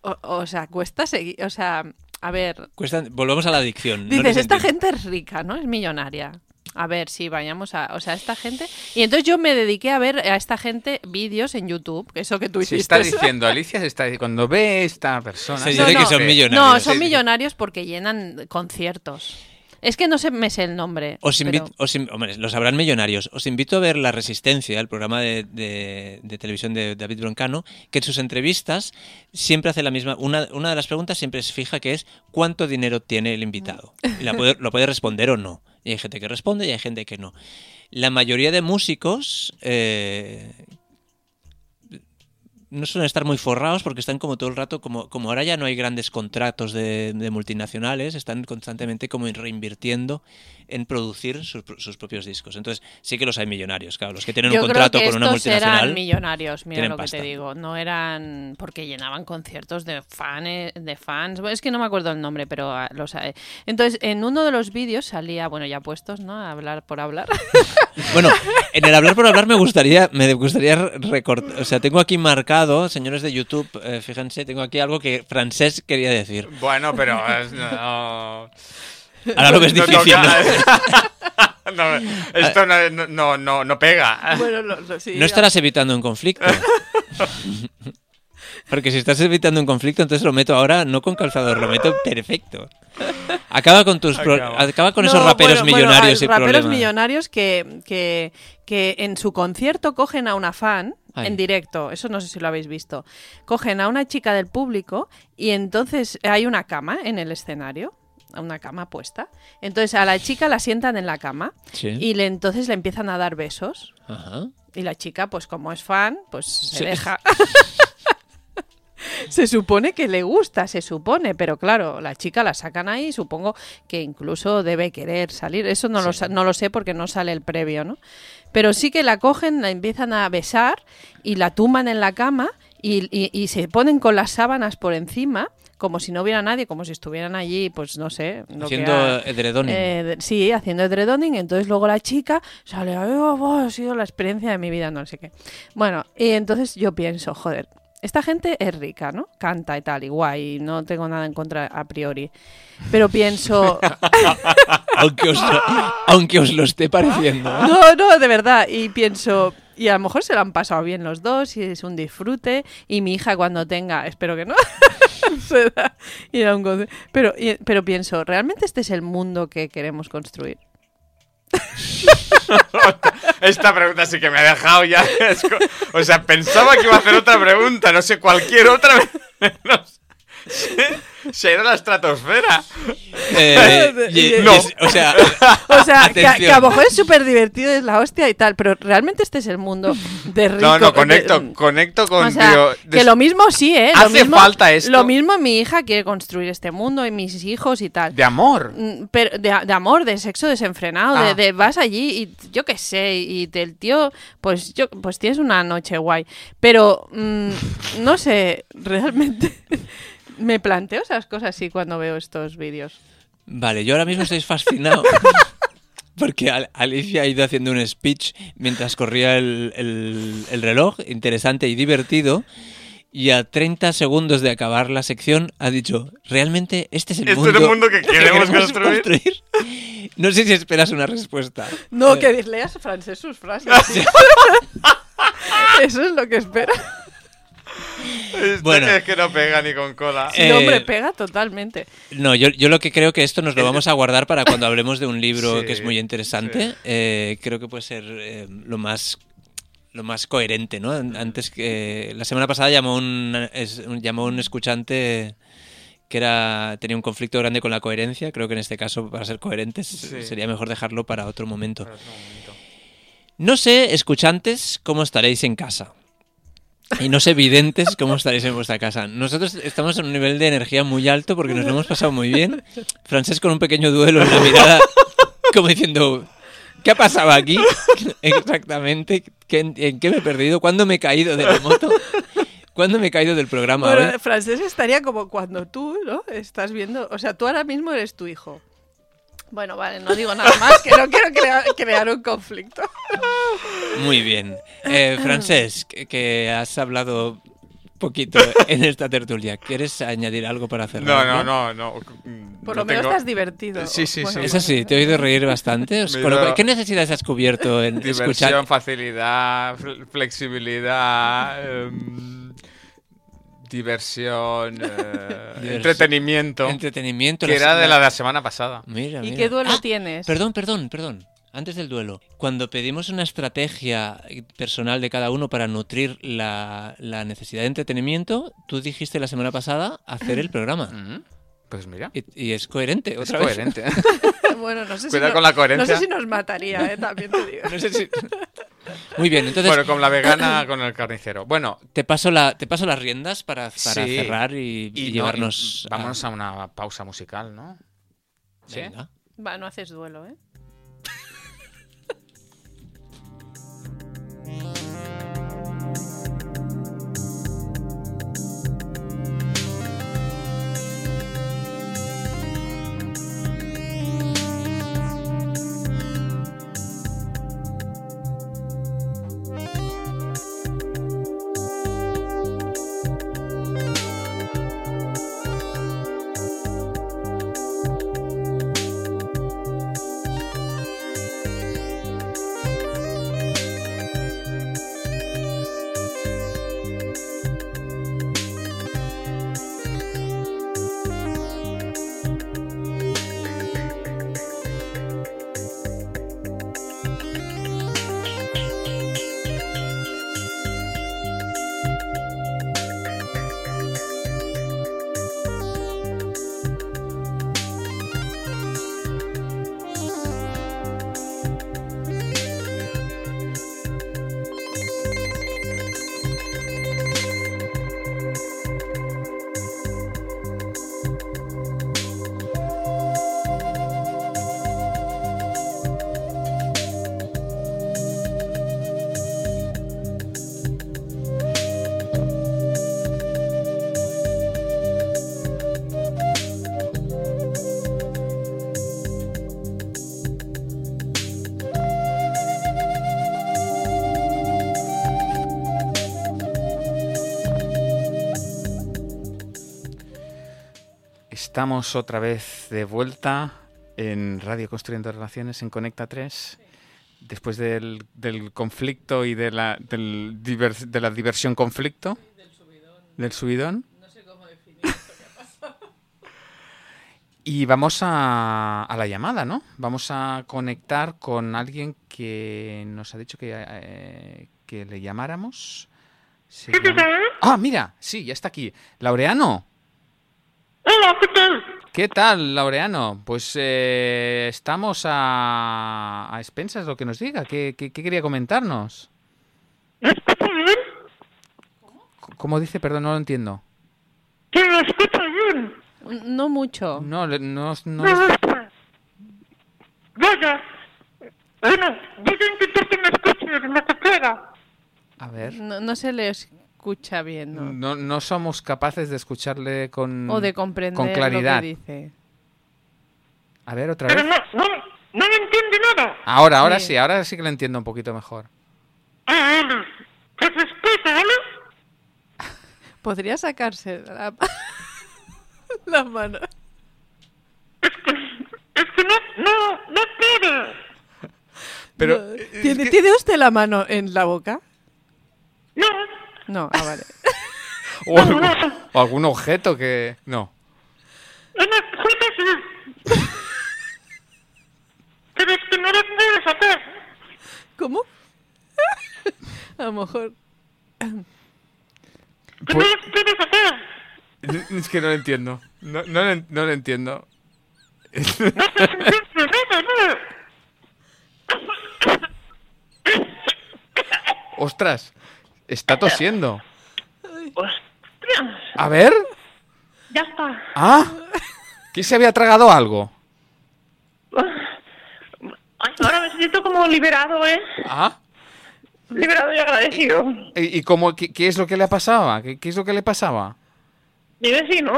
o, o sea, cuesta seguir, o sea, a ver, Cuesta- volvemos a la adicción. no dices, esta gente es rica, ¿no? Es millonaria. A ver, sí, vayamos a, o sea, esta gente. Y entonces yo me dediqué a ver a esta gente vídeos en YouTube, eso que tú Se hiciste. está diciendo, Alicia se está diciendo, cuando ve esta persona... Se No, dice que no. son millonarios. No, son millonarios porque llenan conciertos. Es que no sé, me sé el nombre. Os pero- invito, os in- hombre, lo sabrán millonarios. Os invito a ver La Resistencia, el programa de, de- de televisión de David Broncano, que en sus entrevistas siempre hace la misma. Una, una de las preguntas siempre es fija, que es ¿cuánto dinero tiene el invitado? Y la puede- lo puede responder o no. Y hay gente que responde y hay gente que no. La mayoría de músicos eh, no suelen estar muy forrados porque están como todo el rato, como, como ahora ya no hay grandes contratos de, de multinacionales, están constantemente como reinvirtiendo en producir sus, sus propios discos. Entonces sí que los hay millonarios, claro, los que tienen Yo un contrato con una estos eran multinacional. millonarios, mira lo que pasta. te digo. No eran porque llenaban conciertos de fans, de fans. Bueno, es que no me acuerdo el nombre, pero ah, lo sabe. Entonces, en uno de los vídeos salía, bueno, ya puestos, ¿no? A hablar por hablar. Bueno, en el hablar por hablar me gustaría, me gustaría recortar, o sea, tengo aquí marcado, señores de YouTube, eh, fíjense, tengo aquí algo que Francés quería decir. Bueno, pero... es- no... Ahora lo ves No difícil. ¿no? esto no, no, no, no pega. bueno, lo- lo- sí, No estarás evitando un conflicto. Porque si estás evitando un conflicto, entonces lo meto ahora no con calzador, lo meto perfecto. Acaba con tus pro- Acaba. acaba con No, esos raperos bueno, bueno, millonarios hay y raperos millonarios que, que, que en su concierto cogen a una fan Ay. en directo, eso no sé si lo habéis visto. Cogen a una chica del público y entonces hay una cama en el escenario, una cama puesta. Entonces a la chica la sientan en la cama Sí. y le, entonces le empiezan a dar besos. Ajá. Y la chica, pues como es fan, pues se Sí. deja. se supone que le gusta, se supone, pero claro, la chica la sacan ahí, supongo que incluso debe querer salir. Eso no, lo, Sí. no lo sé porque no sale el previo, ¿no? Pero sí que la cogen, la empiezan a besar y la tumban en la cama y, y- y se ponen con las sábanas por encima, como si no hubiera nadie, como si estuvieran allí, pues no sé. lo que Haciendo ha- edredoning. eh, sí, haciendo edredoning. Entonces luego la chica sale, "Ay, oh, oh, ha sido la experiencia de mi vida, no sé qué. Bueno, y entonces yo pienso, joder, esta gente es rica, ¿no? Canta y tal, y guay, y no tengo nada en contra a priori. Pero pienso, aunque, os lo, aunque os lo esté pareciendo. ¿eh? no, no, de verdad, y pienso, y a lo mejor se lo han pasado bien los dos, y es un disfrute, y mi hija cuando tenga, espero que no, se da ir a un concierto. Pero, pero pienso, ¿realmente este es el mundo que queremos construir? Esta pregunta sí que me ha dejado ya. O sea, pensaba que iba a hacer otra pregunta, no sé, cualquier otra. menos- Se, se ha ido a la estratosfera. Eh, y- No. y- o sea, O sea, que, a- Atención. que a lo mejor es súper divertido, es la hostia y tal, pero realmente este es el mundo de rico. No, no, de- conecto, conecto con. o sea, tío, que lo mismo sí, ¿eh? Lo Hace mismo, falta esto. Lo mismo mi hija quiere construir este mundo y mis hijos y tal. De amor. Mm, Pero de, de amor, de sexo desenfrenado, Ah. de, de vas allí y yo qué sé, y del tío, pues yo, pues tienes una noche guay. Pero mm, no sé, realmente me planteo esas cosas así cuando veo estos vídeos. Vale, yo ahora mismo estoy fascinado. Porque Al- Alicia ha ido haciendo un speech mientras corría el, el- el reloj, interesante y divertido. Y a 30 segundos de acabar la sección ha dicho, realmente este es el, Este es mundo, el mundo que queremos construir". construir?". No sé si esperas una respuesta. No, Eh, que leas francés sus frases. Eso es lo que espero. Bueno. Es que no pega ni con cola. Sí, Eh, hombre, pega totalmente. No, yo, yo lo que creo que esto nos lo vamos a guardar para cuando hablemos de un libro Sí, que es muy interesante. sí. Eh, creo que puede ser eh, lo más lo más coherente, ¿no? Antes que la semana pasada llamó un, es- un- llamó un escuchante que era tenía un conflicto grande con la coherencia. Creo que en este caso para ser coherentes Sí. sería mejor dejarlo para otro momento. No sé, escuchantes, cómo estaréis en casa. Y no sé, videntes, cómo estaréis en vuestra casa. Nosotros estamos en un nivel de energía muy alto porque nos lo hemos pasado muy bien. Francés con un pequeño duelo en la mirada, como diciendo, ¿qué ha pasado aquí? Exactamente. ¿Qué- ¿En, qué me he perdido? ¿Cuándo me he caído de la moto? ¿Cuándo me he caído del programa? Bueno, francés estaría como cuando tú, ¿no? Estás viendo, o sea, tú ahora mismo eres tu hijo. Bueno, vale, no digo nada más, que no quiero crear, crear un conflicto. Muy bien. Eh, Francés, que, has hablado poquito en esta tertulia. ¿Quieres añadir algo para hacer? No, no, no, no. Por no lo menos tengo- estás divertido. Sí, sí, Bueno, sí. Es así, te he oído reír bastante. Lo ¿Qué necesidades has cubierto en Diversión, escuchar? facilidad, fle- flexibilidad, em, diversión, eh, Diversión. entretenimiento, Entretenimiento. que era de la de la semana pasada. Mira, ¿Y mira. qué duelo Ah, tienes? Perdón, perdón, perdón. Antes del duelo, cuando pedimos una estrategia personal de cada uno para nutrir la, la necesidad de entretenimiento, tú dijiste la semana pasada hacer el programa. Mm, Pues mira, Y, y es coherente, es vez. coherente. bueno, no sé si Cuidado no- con la No coherencia. sé si nos mataría, ¿eh? También te digo. No sé si- Muy bien, entonces bueno, con la vegana, con el carnicero. Bueno, te, paso la, te paso las riendas para, para Sí. cerrar y, y y no, llevarnos. y vámonos a una pausa musical, ¿no? ¿Sí? Venga. Va, no haces duelo, ¿eh? Estamos otra vez de vuelta en Radio Construyendo Relaciones en Conecta 3. Después del, del conflicto y de la, del diver- de la diversión conflicto. Del subidón. Y vamos a, a la llamada, ¿no? Vamos a conectar con alguien que nos ha dicho que, eh, que le llamáramos. Se llama- Ah, mira, sí, ya está aquí. Laureano. Hola, ¿qué tal? ¿Qué tal, Laureano? Pues eh, estamos a, a expensas lo que nos diga. ¿Qué, qué- qué quería comentarnos? ¿Me escucha bien? ¿Cómo dice? Perdón, no lo entiendo. Que me escucha bien. No mucho. No, le- no, no- Me gusta. Vaya. Bueno, voy a intentar que me escuche lo que pueda. A ver. No, no se le escucha bien, ¿no? No, no somos capaces de escucharle con, O de comprender con claridad. lo que dice. A ver, otra Pero vez. no, no, no me entiende nada. Ahora, ahora Sí. sí, ahora sí que lo entiendo un poquito mejor. Ah. Que ¿vale? Podría sacarse la, la mano. Es que no, no, no puedo. Pero No. eh, es ¿Tiene, que- ¿Tiene usted la mano en la boca? No, No, ah, vale. O, algún, o algún objeto que... No. Una sí. Pero es que no las puedes hacer. ¿Cómo? A lo mejor. Que no Pues- las puedes hacer. Es que no lo entiendo. No, no, lo no lo entiendo. Ostras, está tosiendo. Ostras, A ver. ya está. Ah, ¿que se había tragado algo? Ay, ahora me siento como liberado, ¿eh? Ah, Liberado y agradecido. ¿y, y cómo, qué, qué es lo que le pasaba? ¿Qué, qué es lo que le pasaba? Mi vecino,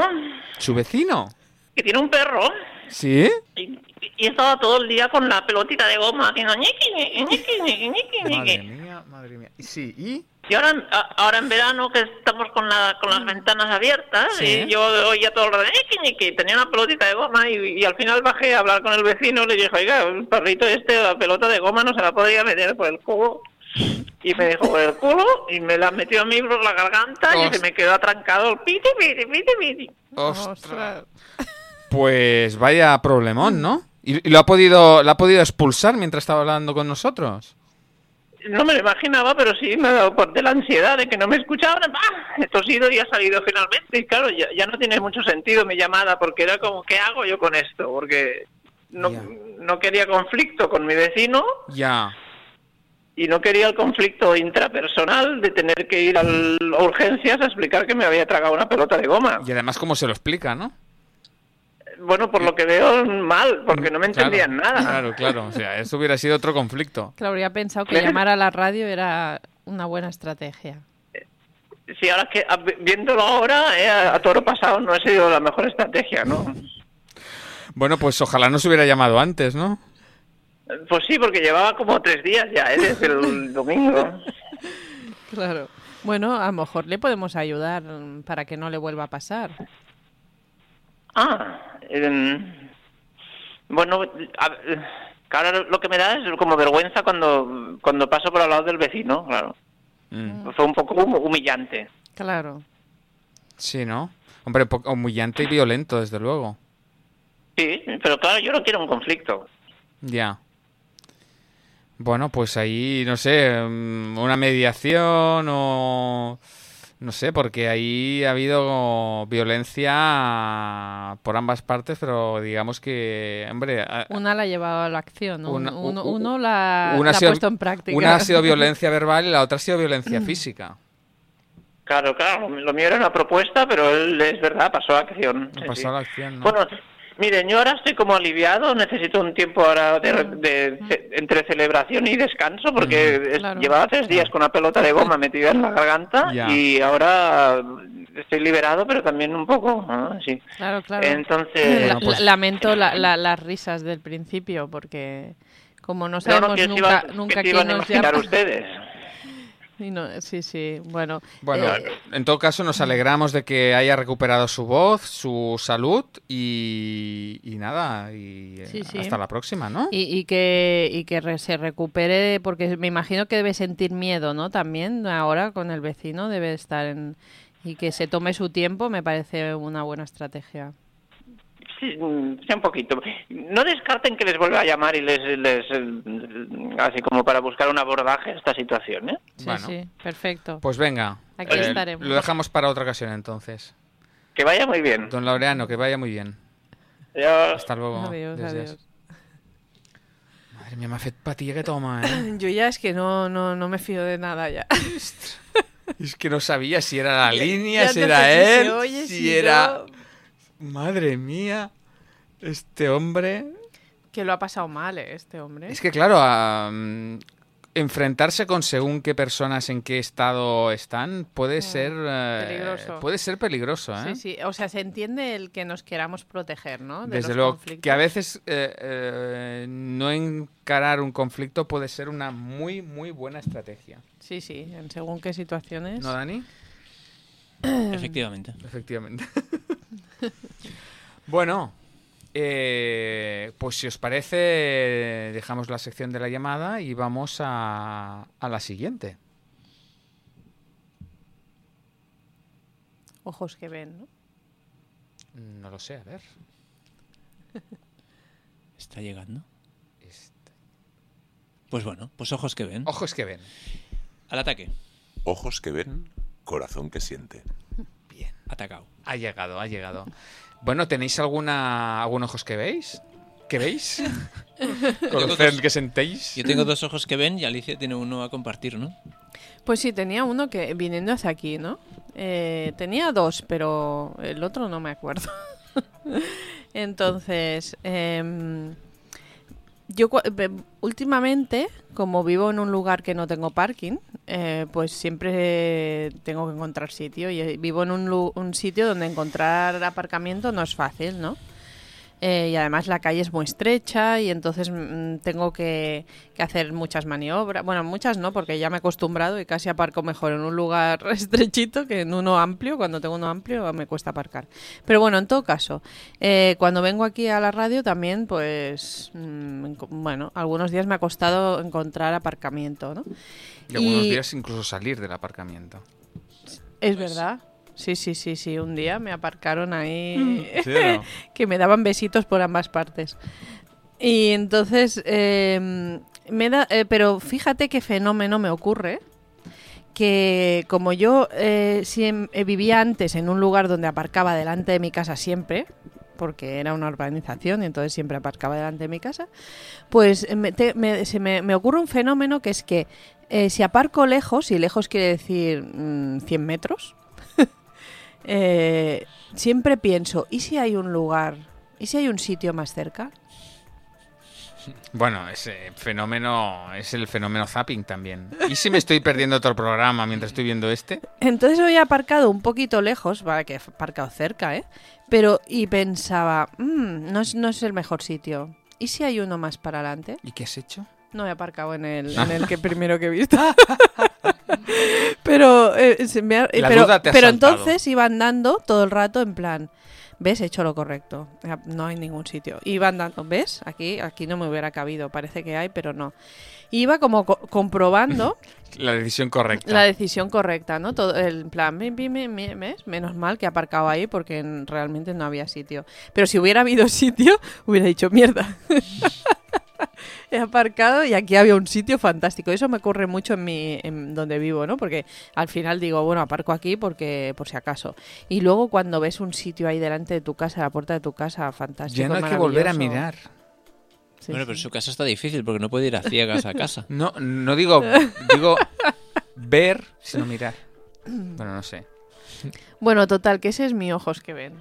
¿Su vecino? que tiene un perro, ¿Sí? y, y estaba todo el día con la pelotita de goma haciendo ñiqui, ñiqui, ñiqui, ñiqui. Mía, madre mía. Sí, ¿y? Y ahora, ahora en verano que estamos con, la, con las ventanas abiertas, Sí. y yo oía todo el rato, ñiqui, ñiqui, tenía una pelotita de goma y, y al final bajé a hablar con el vecino y le dije, oiga, el perrito este, la pelota de goma no se la podría meter por el culo. Y me dijo por el culo y me la metió a mí por la garganta y se me quedó atrancado el piti, piti, piti, piti. Ostras. Pues vaya problemón, ¿no? ¿Y, y lo ha podido, lo ha podido expulsar mientras estaba hablando con nosotros? No me lo imaginaba, pero sí me ha dado por de la ansiedad de que no me escuchaban. ¡Ah! He tosido y ha salido finalmente. Y claro, ya, ya no tiene mucho sentido mi llamada porque era como, ¿qué hago yo con esto? Porque no, no quería conflicto con mi vecino Ya. y no quería el conflicto intrapersonal de tener que ir a urgencias a explicar que me había tragado una pelota de goma. Y además, ¿cómo se lo explica, no? Bueno, por lo que veo, mal, porque no me Claro, entendían nada. Claro, claro. O sea, eso hubiera sido otro conflicto. Claro, habría pensado que llamar a la radio era una buena estrategia. Sí, ahora que a- viéndolo ahora, eh, a, toro pasado no ha sido la mejor estrategia, ¿no? Bueno, pues ojalá no se hubiera llamado antes, ¿no? Pues sí, porque llevaba como tres días ya, ¿eh? desde el domingo. Claro. Bueno, a lo mejor le podemos ayudar para que no le vuelva a pasar. Ah, em, bueno, a- claro, lo que me da es como vergüenza cuando, cuando paso por al lado del vecino, claro. Mm, Fue un poco hum- humillante. Claro. Sí, ¿no? Hombre, poco humillante y violento, desde luego. Sí, pero claro, yo no quiero un conflicto. Ya. Bueno, pues ahí, no sé, mm, una mediación o... No sé, porque ahí ha habido violencia por ambas partes, pero digamos que, hombre, Una la ha llevado a la acción, ¿no? Una- uno, la, una la ha sido- ha puesto en práctica. una ha sido violencia verbal y la otra ha sido violencia física. Claro, claro, lo mío era una propuesta, pero él es verdad, pasó a acción. Sí, Pasó sí. a la acción, ¿no? Bueno, miren, yo ahora estoy como aliviado, necesito un tiempo ahora de, de- entre celebración y descanso, porque es- Claro. llevaba tres días con una pelota de goma metida en la garganta y ahora estoy liberado, pero también un poco, ¿no? sí. Claro, claro. Entonces, La- Bueno, pues- la- lamento la- la- las risas del principio, porque como no sabemos no, que nunca, iban, que nunca se quién iban a nos llama. ustedes. Y no- sí, sí, bueno. Bueno, eh, en todo caso nos alegramos de que haya recuperado su voz, su salud y, y nada, y eh, Sí, sí. hasta la próxima, ¿no? y, y que, y que re- se recupere, porque me imagino que debe sentir miedo, ¿no? También ahora con el vecino debe estar en... Y que se tome su tiempo me parece una buena estrategia. Sí, mm, sí, un poquito. No descarten que les vuelva a llamar y les, les eh, así como para buscar un abordaje a esta situación, ¿eh? Sí, Bueno. sí, perfecto. Pues venga, Aquí eh, estaremos. lo dejamos para otra ocasión entonces. Que vaya muy bien. Don Laureano, que vaya muy bien. Adiós. Hasta luego. Adiós, Adiós. adiós. Madre mía, m'ha fet patilla que toma, eh? Yo ya es que no, no, no me fío de nada ya. es que no sabía si era la línea, Ya si no era él, se oye, si, si era... Madre mía, este hombre... Que lo ha pasado mal, ¿eh? este hombre. Es que claro, a, mm, enfrentarse con según qué personas en qué estado están puede ser eh, Mm, peligroso. puede ser peligroso, ¿eh? Sí, sí. O sea, se entiende el que nos queramos proteger, ¿no? De Desde los luego conflictos. que a veces eh, eh, no encarar un conflicto puede ser una muy muy buena estrategia. Sí, sí, en según qué situaciones. ¿No, Dani? Efectivamente. Efectivamente. bueno, eh, pues si os parece, dejamos la sección de la llamada y vamos a, a la siguiente. Ojos que ven, ¿no? No lo sé, a ver. Está llegando. Pues bueno, pues ojos que ven. Ojos que ven. Al ataque. Ojos que ven, corazón que siente. Atacado. Ha llegado, ha llegado. Bueno, ¿tenéis alguna algún ojos que veis? ¿Qué veis? ¿Corazón que sentéis? Yo tengo dos ojos que ven y Alicia tiene uno a compartir, ¿no? Pues sí, tenía uno que viniendo hacia aquí, ¿no? Eh, tenía dos, pero el otro no me acuerdo. Entonces, em, yo últimamente, como vivo en un lugar que no tengo parking, eh, pues siempre tengo que encontrar sitio. Y eh, vivo en un, un sitio donde encontrar aparcamiento no es fácil, ¿no? Eh, y además la calle es muy estrecha y entonces mm, tengo que, que hacer muchas maniobras. Bueno, muchas no, porque ya me he acostumbrado y casi aparco mejor en un lugar estrechito que en uno amplio. Cuando tengo uno amplio me cuesta aparcar. Pero bueno, en todo caso, eh, cuando vengo aquí a la radio también, pues, mm, bueno, algunos días me ha costado encontrar aparcamiento, ¿no? Y algunos Y- días incluso salir del aparcamiento. Es verdad. Sí, sí, sí, sí. Un día me aparcaron ahí. ¿Sí o no? que me daban besitos por ambas partes. Y entonces, eh, me da, eh, pero fíjate qué fenómeno me ocurre, que como yo eh, siem- eh, vivía antes en un lugar donde aparcaba delante de mi casa siempre, porque era una urbanización y entonces siempre aparcaba delante de mi casa, pues me, te- me- se me, me ocurre un fenómeno que es que eh, si aparco lejos, y lejos quiere decir mm, 100 metros, eh, siempre pienso, ¿y si hay un lugar? ¿Y si hay un sitio más cerca? Bueno, ese fenómeno es el fenómeno zapping también. ¿Y si me estoy perdiendo otro programa mientras estoy viendo este? Entonces hoy he aparcado un poquito lejos, para que he aparcado cerca, ¿eh? Pero, y pensaba, "Mm, no, es, no es el mejor sitio. ¿Y si hay uno más para adelante? ¿Y qué has hecho? No he aparcado en el, en el que primero que he visto. pero eh, se me ha- eh, La pero, duda te ha pero saltado. entonces iba andando todo el rato en plan, ¿ves? He hecho lo correcto. Ya, No hay ningún sitio. Iba andando, ¿ves? Aquí, aquí no me hubiera cabido. Parece que hay, pero no. Iba como co- comprobando La decisión correcta. la decisión correcta, ¿no? Todo el plan, "Mi, mi, mi, mi", ¿ves? Menos mal que he aparcado ahí porque en- realmente no había sitio. Pero si hubiera habido sitio, hubiera dicho mierda. he aparcado y aquí había un sitio fantástico. Eso me ocurre mucho en mi en donde vivo, ¿no? Porque al final digo, bueno, aparco aquí porque por si acaso. Y luego cuando ves un sitio ahí delante de tu casa, a la puerta de tu casa, fantástico. ya no hay que volver a mirar. Sí, bueno, sí. pero su casa está difícil porque no puede ir a ciegas a casa. No, no digo, digo ver, sino mirar. Bueno, no sé. Bueno, total, que ese es mi ojos que ven.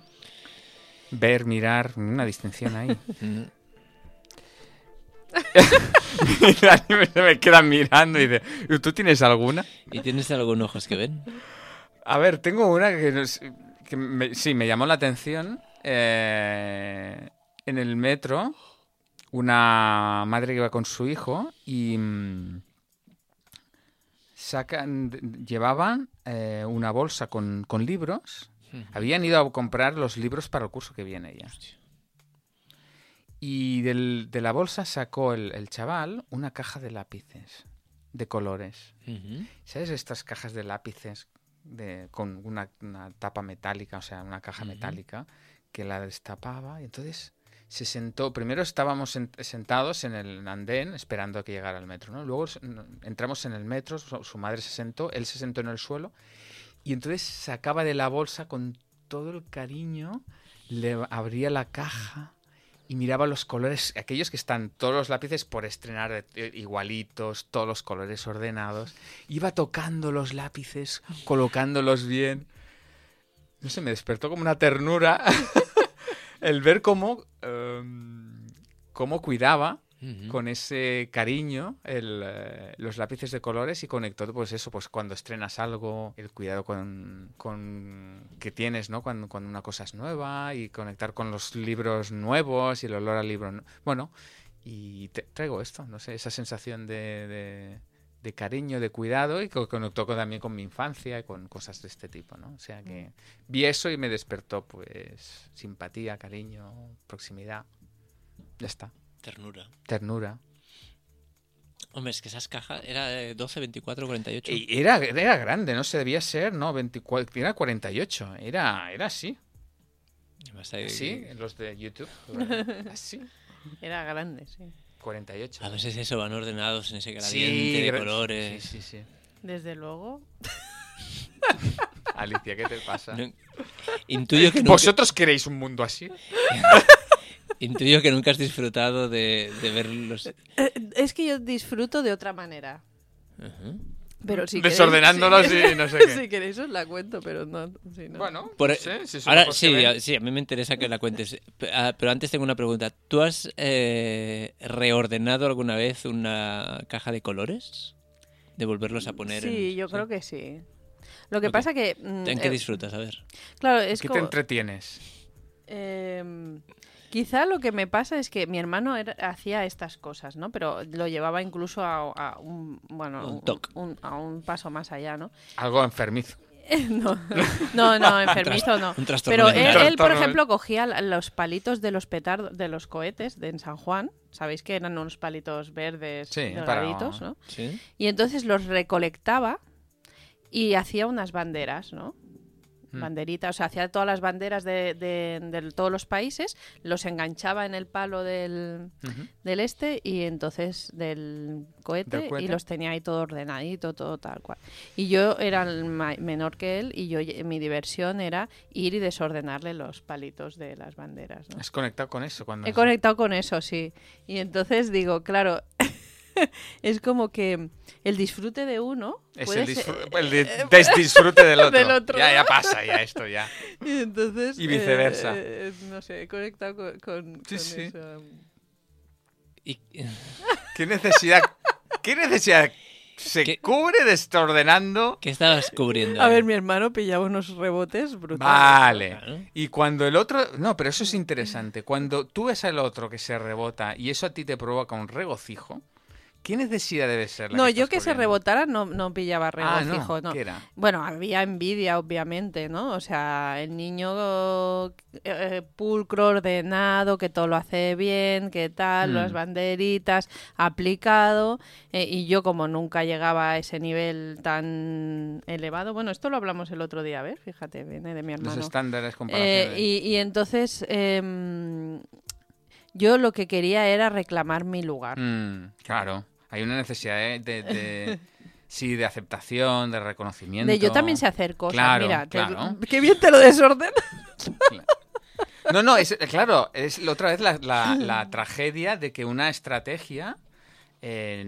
Ver, mirar, una distinción ahí. Mm. Dani se me queda mirando y dice, ¿tú tienes alguna? ¿Y tienes algún ojos que ven? A ver, tengo una que, nos- que me- sí, me llamó la atención. eh, en el metro, una madre que iba con su hijo y mm, sacan, llevaban eh, una bolsa con, con libros. Habían ido a comprar los libros para el curso que viene ya. Y del- de la bolsa sacó el, el chaval una caja de lápices de colores. ¿Sabes estas cajas de lápices de, con una, una tapa metálica, o sea, una caja metálica, que la destapaba y entonces se sentó. Primero estábamos sen- sentados en el andén esperando a que llegara el metro, ¿no? Luego entramos en el metro, su, su madre se sentó, él se sentó en el suelo y entonces sacaba de la bolsa con todo el cariño, le abría la caja y miraba los colores, aquellos que están todos los lápices por estrenar eh, igualitos, todos los colores ordenados. Iba tocando los lápices, colocándolos bien. No sé, me despertó como una ternura el ver cómo, em, cómo cuidaba Con ese cariño el, eh, los lápices de colores y conectó pues eso pues cuando estrenas algo el cuidado con, que tienes no cuando, una cosa es nueva y conectar con los libros nuevos y el olor al libro bueno y traigo esto no sé esa sensación de, de, cariño de cuidado y que conectó con- también con mi infancia y con cosas de este tipo no o sea que vi eso y me despertó pues simpatía cariño proximidad. Ya está Ternura. ternura Hombre, es que esas cajas era de 12, 24, 48. Y era, era grande, no se debía ser, no, 24, era 48, era, era así. Hay- Sí, los de YouTube. Así. Era grande, sí. 48. A veces eso, van ordenados en ese gradiente de gra- colores. Sí, sí, sí. Desde luego. Alicia, ¿qué te pasa? No- intuyo, que nunca, ¿Vosotros queréis un mundo así? intuyo que nunca has disfrutado de, de ver los... Eh, es que yo disfruto de otra manera. Ujú. Pero si Desordenándolos queréis, y no sé qué. si queréis os la cuento, pero no. si no. Bueno, Por- no sé, si Ahora sí, a- sí, a mí me interesa que la cuentes. Ah, Pero antes tengo una pregunta. ¿Tú has eh, reordenado alguna vez una caja de colores? ¿De volverlos a poner Sí, en- yo creo que sí. Lo que Ok. pasa que. mm, ¿En qué eh, disfrutas? A ver. Claro, es ¿Qué te entretienes? Em, quizá lo que me pasa es que mi hermano era- hacía estas cosas, ¿no? Pero lo llevaba incluso a, a un, bueno, Un un- toc. un- a un paso más allá, ¿no? Algo enfermizo. no, no, no, enfermizo no. un trastorno Pero él, él, por ejemplo, cogía los palitos de los petardos, de los cohetes de en San Juan. Sabéis que eran unos palitos verdes Sí, para- doraditos, ¿no? ¿Sí? Y entonces los recolectaba y hacía unas banderas, ¿no? Mm. Banderitas, o sea, hacía todas las banderas de, de- de todos los países, los enganchaba en el palo del, este y entonces del cohete, Del cohete. y los tenía ahí todo ordenadito, todo tal cual. Y yo era el menor que él y yo mi diversión era ir y desordenarle los palitos de las banderas. ¿no? ¿Has conectado con eso? Cuando He conectado con eso, sí. Y entonces digo, claro, es como que el disfrute de uno Es puede el, ser- disfr- el di- desdisfrute del otro. del otro. Ya, ya pasa, ya esto, ya. Y entonces... Y viceversa. eh, eh, no sé, he conectado con, con, Sí, con sí. eso. Y- ¿Qué necesidad? ¿Qué necesidad se ¿Qué? cubre desordenando? ¿Qué estabas cubriendo? A ver, mi hermano pillaba unos rebotes brutales. Vale. Claro. Y cuando el otro... No, pero eso es interesante. Cuando tú ves al otro que se rebota y eso a ti te provoca un regocijo, ¿qué necesidad debe ser la No, que yo que se rebotara no, no pillaba Ah, regocijo, no. no. ¿Qué era? Bueno, había envidia, obviamente, ¿no? O sea, el niño eh, pulcro, ordenado, que todo lo hace bien, que tal, Mm. las banderitas, aplicado, eh, y yo como nunca llegaba a ese nivel tan elevado, bueno, esto lo hablamos el otro día, ¿ves? Fíjate, viene de mi Los hermano. estándares Eh, comparaciones. y, y entonces em, yo lo que quería era reclamar mi lugar. Mm, claro. Hay una necesidad de, de- de- sí, de aceptación, de reconocimiento. De yo también sé hacer cosas. Claro, Mira, te- claro. qué bien te lo desorden. No, no, es, claro, es otra vez la, la- la tragedia de que una estrategia, eh,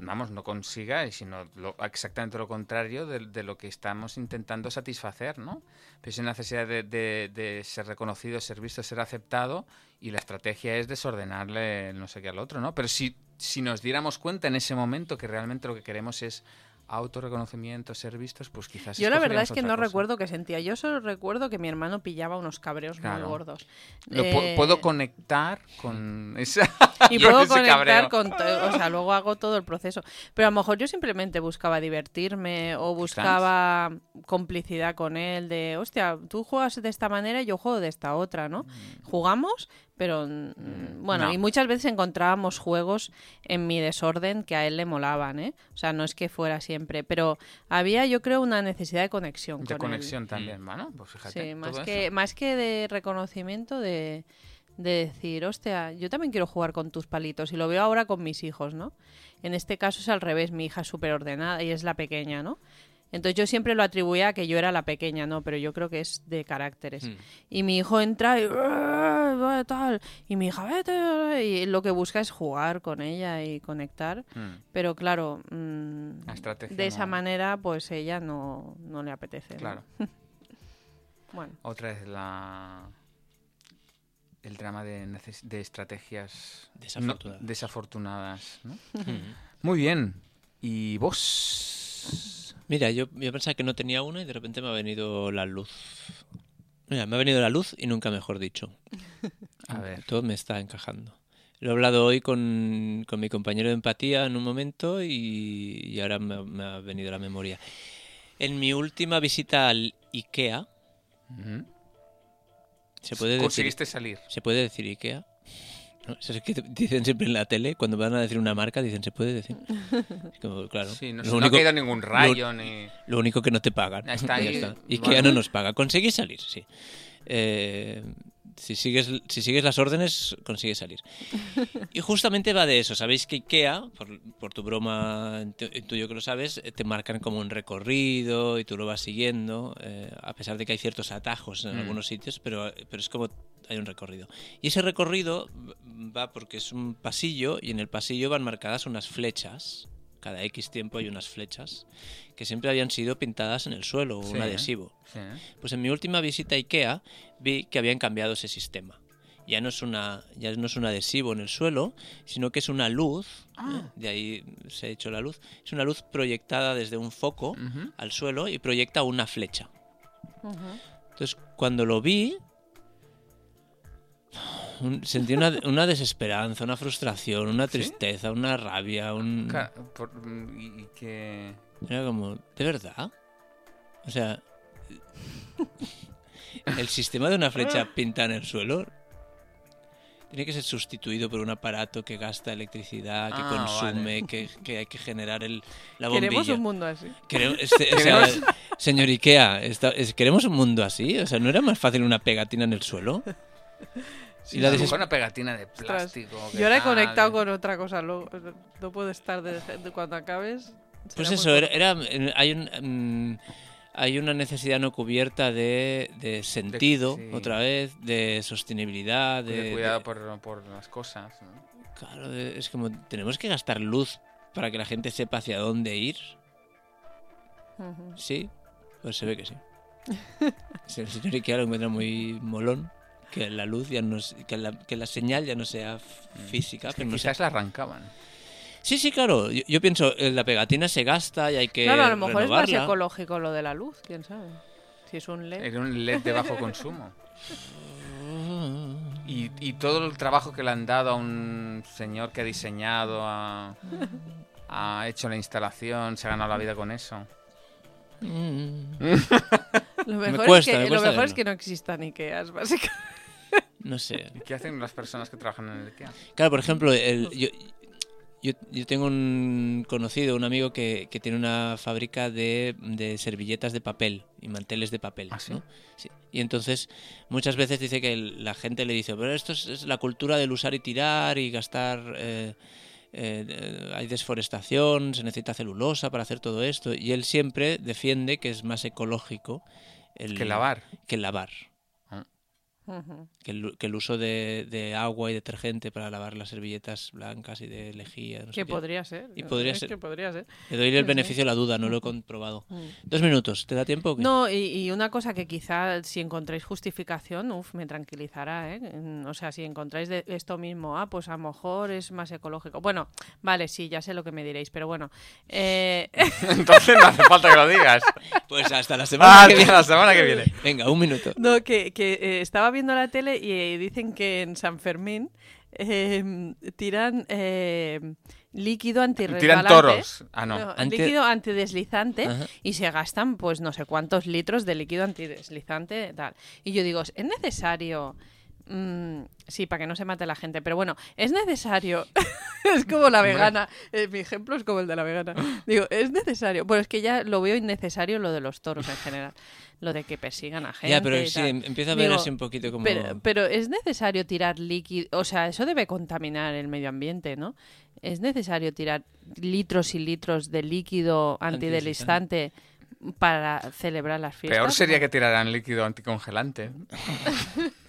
vamos, no consiga, sino lo- exactamente lo contrario de, de lo que estamos intentando satisfacer, ¿no? Pues es necesidad de, de- de ser reconocido, ser visto, ser aceptado, y la estrategia es desordenarle no sé qué al otro, ¿no? Pero si, si nos diéramos cuenta en ese momento que realmente lo que queremos es autorreconocimiento, ser vistos, pues quizás Yo la verdad es que no cosa. recuerdo qué sentía. Yo solo recuerdo que mi hermano pillaba unos cabreos muy gordos. Lo Eh, puedo conectar con esa y puedo conectar cabreo. con o sea luego hago todo el proceso pero a lo mejor yo simplemente buscaba divertirme o buscaba complicidad con él de hostia tú juegas de esta manera y yo juego de esta otra no jugamos pero mm, bueno no. y muchas veces encontrábamos juegos en mi desorden que a él le molaban eh o sea no es que fuera siempre pero había yo creo una necesidad de conexión De con él. conexión también, bueno, pues fíjate. Sí, más todo que, eso. más que de reconocimiento, de, de decir, hostia, yo también quiero jugar con tus palitos. Y lo veo ahora con mis hijos, ¿no? En este caso es al revés, mi hija es súper ordenada y es la pequeña, ¿no? Entonces yo siempre lo atribuía a que yo era la pequeña, ¿no? Pero yo creo que es de caracteres. Mm. Y mi hijo entra y "Ah, tal. Y mi hija, vete. Y lo que busca es jugar con ella y conectar. Mm, Pero claro, mm, La estrategia de esa no- manera, pues ella no, no le apetece. ¿no? Claro. Bueno. Otra es la el drama de, neces- de estrategias no- Desafortunadas. desafortunadas, ¿no? Mm. Muy bien. ¿Y vos? Mira, yo, yo pensaba que no tenía una y de repente me ha venido la luz. Mira, me ha venido la luz y nunca mejor dicho. A ver. Todo me está encajando. Lo he hablado hoy con, con mi compañero de empatía en un momento y, y ahora me, me ha venido la memoria. En mi última visita al IKEA, Ujú. ¿se puede decir, Conseguiste salir. ¿se puede decir IKEA? ¿No? Eso es que dicen siempre en la tele, cuando van a decir una marca, dicen, ¿se puede decir? Es como, claro. Sí, no, lo, no único, caído ningún rayo ni... lo único que no te pagan. Ya está Ya ahí. está. Y que ya no nos paga. Conseguís salir, sí. Eh, si, sigues, si sigues las órdenes, consigues salir. Y justamente va de eso. Sabéis que IKEA, por, por tu broma, intuyo que lo sabes, eh, te marcan como un recorrido y tú lo vas siguiendo, eh, a pesar de que hay ciertos atajos en Mm. algunos sitios, pero, pero es como hay un recorrido. Y ese recorrido va porque es un pasillo y en el pasillo van marcadas unas flechas. Cada X tiempo hay unas flechas que siempre habían sido pintadas en el suelo o Sí, un adhesivo. Sí. Pues en mi última visita a IKEA vi que habían cambiado ese sistema. Ya no es una ya no es un adhesivo en el suelo, sino que es una luz, Ah. ¿eh? de ahí se ha hecho la luz, es una luz proyectada desde un foco al suelo y proyecta una flecha. Entonces, cuando lo vi, un- sentí una, una desesperanza, una frustración, una ¿Sí? tristeza, una rabia, un... Ca- por- y, y que... Era como, ¿de verdad? O sea, el sistema de una flecha pintada en el suelo tiene que ser sustituido por un aparato que gasta electricidad, que Ah, consume, que, que hay que generar el, la bombilla. Queremos un mundo así. Queremos- este- o sea, señor Ikea, es- ¿queremos un mundo así? O sea, ¿no era más fácil una pegatina en el suelo? Sí, Y la mejor una pegatina de plástico. que Yo ahora he conectado con otra cosa. luego- no puedo estar de, de cuando acabes. Pues muy eso, era, era- hay un mm, hay una necesidad no cubierta de, de sentido, sí. otra vez, de sostenibilidad, de de, cuidado de- por, por las cosas. ¿no? Claro, de- es como, tenemos que gastar luz para que la gente sepa hacia dónde ir. ¿sí? Pues se ve que. Sí, El señor Ikea lo encuentra muy molón, que la luz ya no es- que la, que la señal ya no sea f- física, Mm. Es que pero no sea- quizás la arrancaban. Sí, sí, claro. Yo, yo pienso, eh, la pegatina se gasta y hay que Claro, a lo mejor es más renovarla. ecológico lo de la luz, quién sabe. Si es un LED. Era un LED de bajo consumo. Y, y todo el trabajo que le han dado a un señor que ha diseñado, ha, ha hecho la instalación, se ha ganado la vida con eso. Mm. Lo mejor, cuesta, es, me que, lo cuesta mejor es que no existan Ikeas, básicamente. No sé. ¿Y qué hacen las personas que trabajan en el IKEA? Claro, por ejemplo, el, yo, yo, yo tengo un conocido, un amigo que, que tiene una fábrica de, de servilletas de papel y manteles de papel. ¿Ah, sí? ¿no? Sí. Y entonces muchas veces dice que el- la gente le dice, pero esto es, es la cultura del usar y tirar y gastar... eh, eh, hay desforestación, se necesita celulosa para hacer todo esto. Y él siempre defiende que es más ecológico el, Que lavar. que el Que el, que el uso de, de agua y detergente para lavar las servilletas blancas y de lejía. no Que qué. podría ser. Y podría es ser. que podría ser. Le doy el beneficio de la duda, no lo he comprobado. Dos minutos, ¿te da tiempo? No, y, y una cosa que quizá si encontráis justificación, uf, me tranquilizará, ¿eh? Mm, O sea, si encontráis de esto mismo, ah, pues a lo mejor es más ecológico. Bueno, vale, sí, ya sé lo que me diréis, pero bueno. Eh, Entonces no hace falta que lo digas. Pues hasta la semana Ah, que viene. la semana que viene. Venga, un minuto. no, que, que, eh, estaba viendo la tele y eh, dicen que en San Fermín eh, tiran eh, líquido antirresbalante. Tiran toros. Ah, no. No, Anti- líquido antideslizante Ajá. y se gastan pues no sé cuántos litros de líquido antideslizante tal. Y yo digo, ¿es necesario? Mm, sí, para que no se mate la gente, pero bueno, es necesario. es como la vegana. Eh, mi ejemplo es como el de la vegana. Digo, es necesario. Bueno, es que ya lo veo innecesario lo de los toros en general. Lo de que persigan a gente. Ya, pero y sí, tal. em- empieza a ver Digo, así un poquito como... Pero, pero es necesario tirar líquido, o sea, eso debe contaminar el medio ambiente, ¿no? Es necesario tirar litros y litros de líquido antideslizante para celebrar las fiestas. Peor sería que tiraran líquido anticongelante.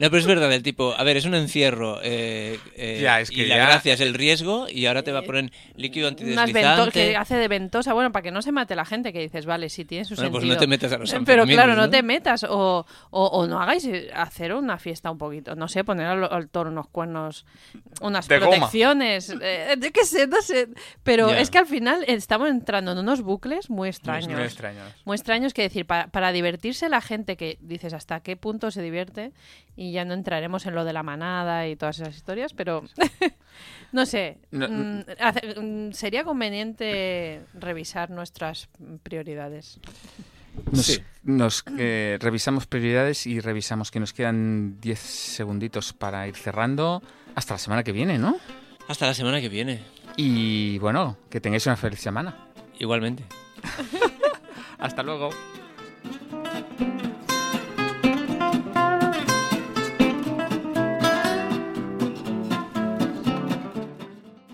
No, pero es verdad, el tipo, a ver, es un encierro. eh, eh, Ya, es y que la ya- gracia es el riesgo y ahora te va a poner líquido vento- que antideslizante. hace de ventosa, bueno, para que no se mate la gente, que dices, vale, sí tiene su Bueno, pues sentido. no te metas a los Pero Sanfermines, claro, no, ¿no? te metas o, o, o no hagáis eh, hacer una fiesta un poquito, no sé, poner al, al toro unos cuernos, unas De protecciones, eh, yo qué sé, no sé, pero es que al final estamos entrando en unos bucles muy extraños. Muy extraños. Muy extraños que decir, para, para divertirse la gente que dices hasta qué punto se divierte y ya no entraremos en lo de la manada y todas esas historias, pero no sé, No, mm, mm, sería conveniente revisar nuestras prioridades. Nos, Sí. nos, eh, revisamos prioridades y revisamos que nos quedan 10 segunditos para ir cerrando. Hasta la semana que viene, ¿no? Hasta la semana que viene. Y bueno, que tengáis una feliz semana. Igualmente. Hasta luego.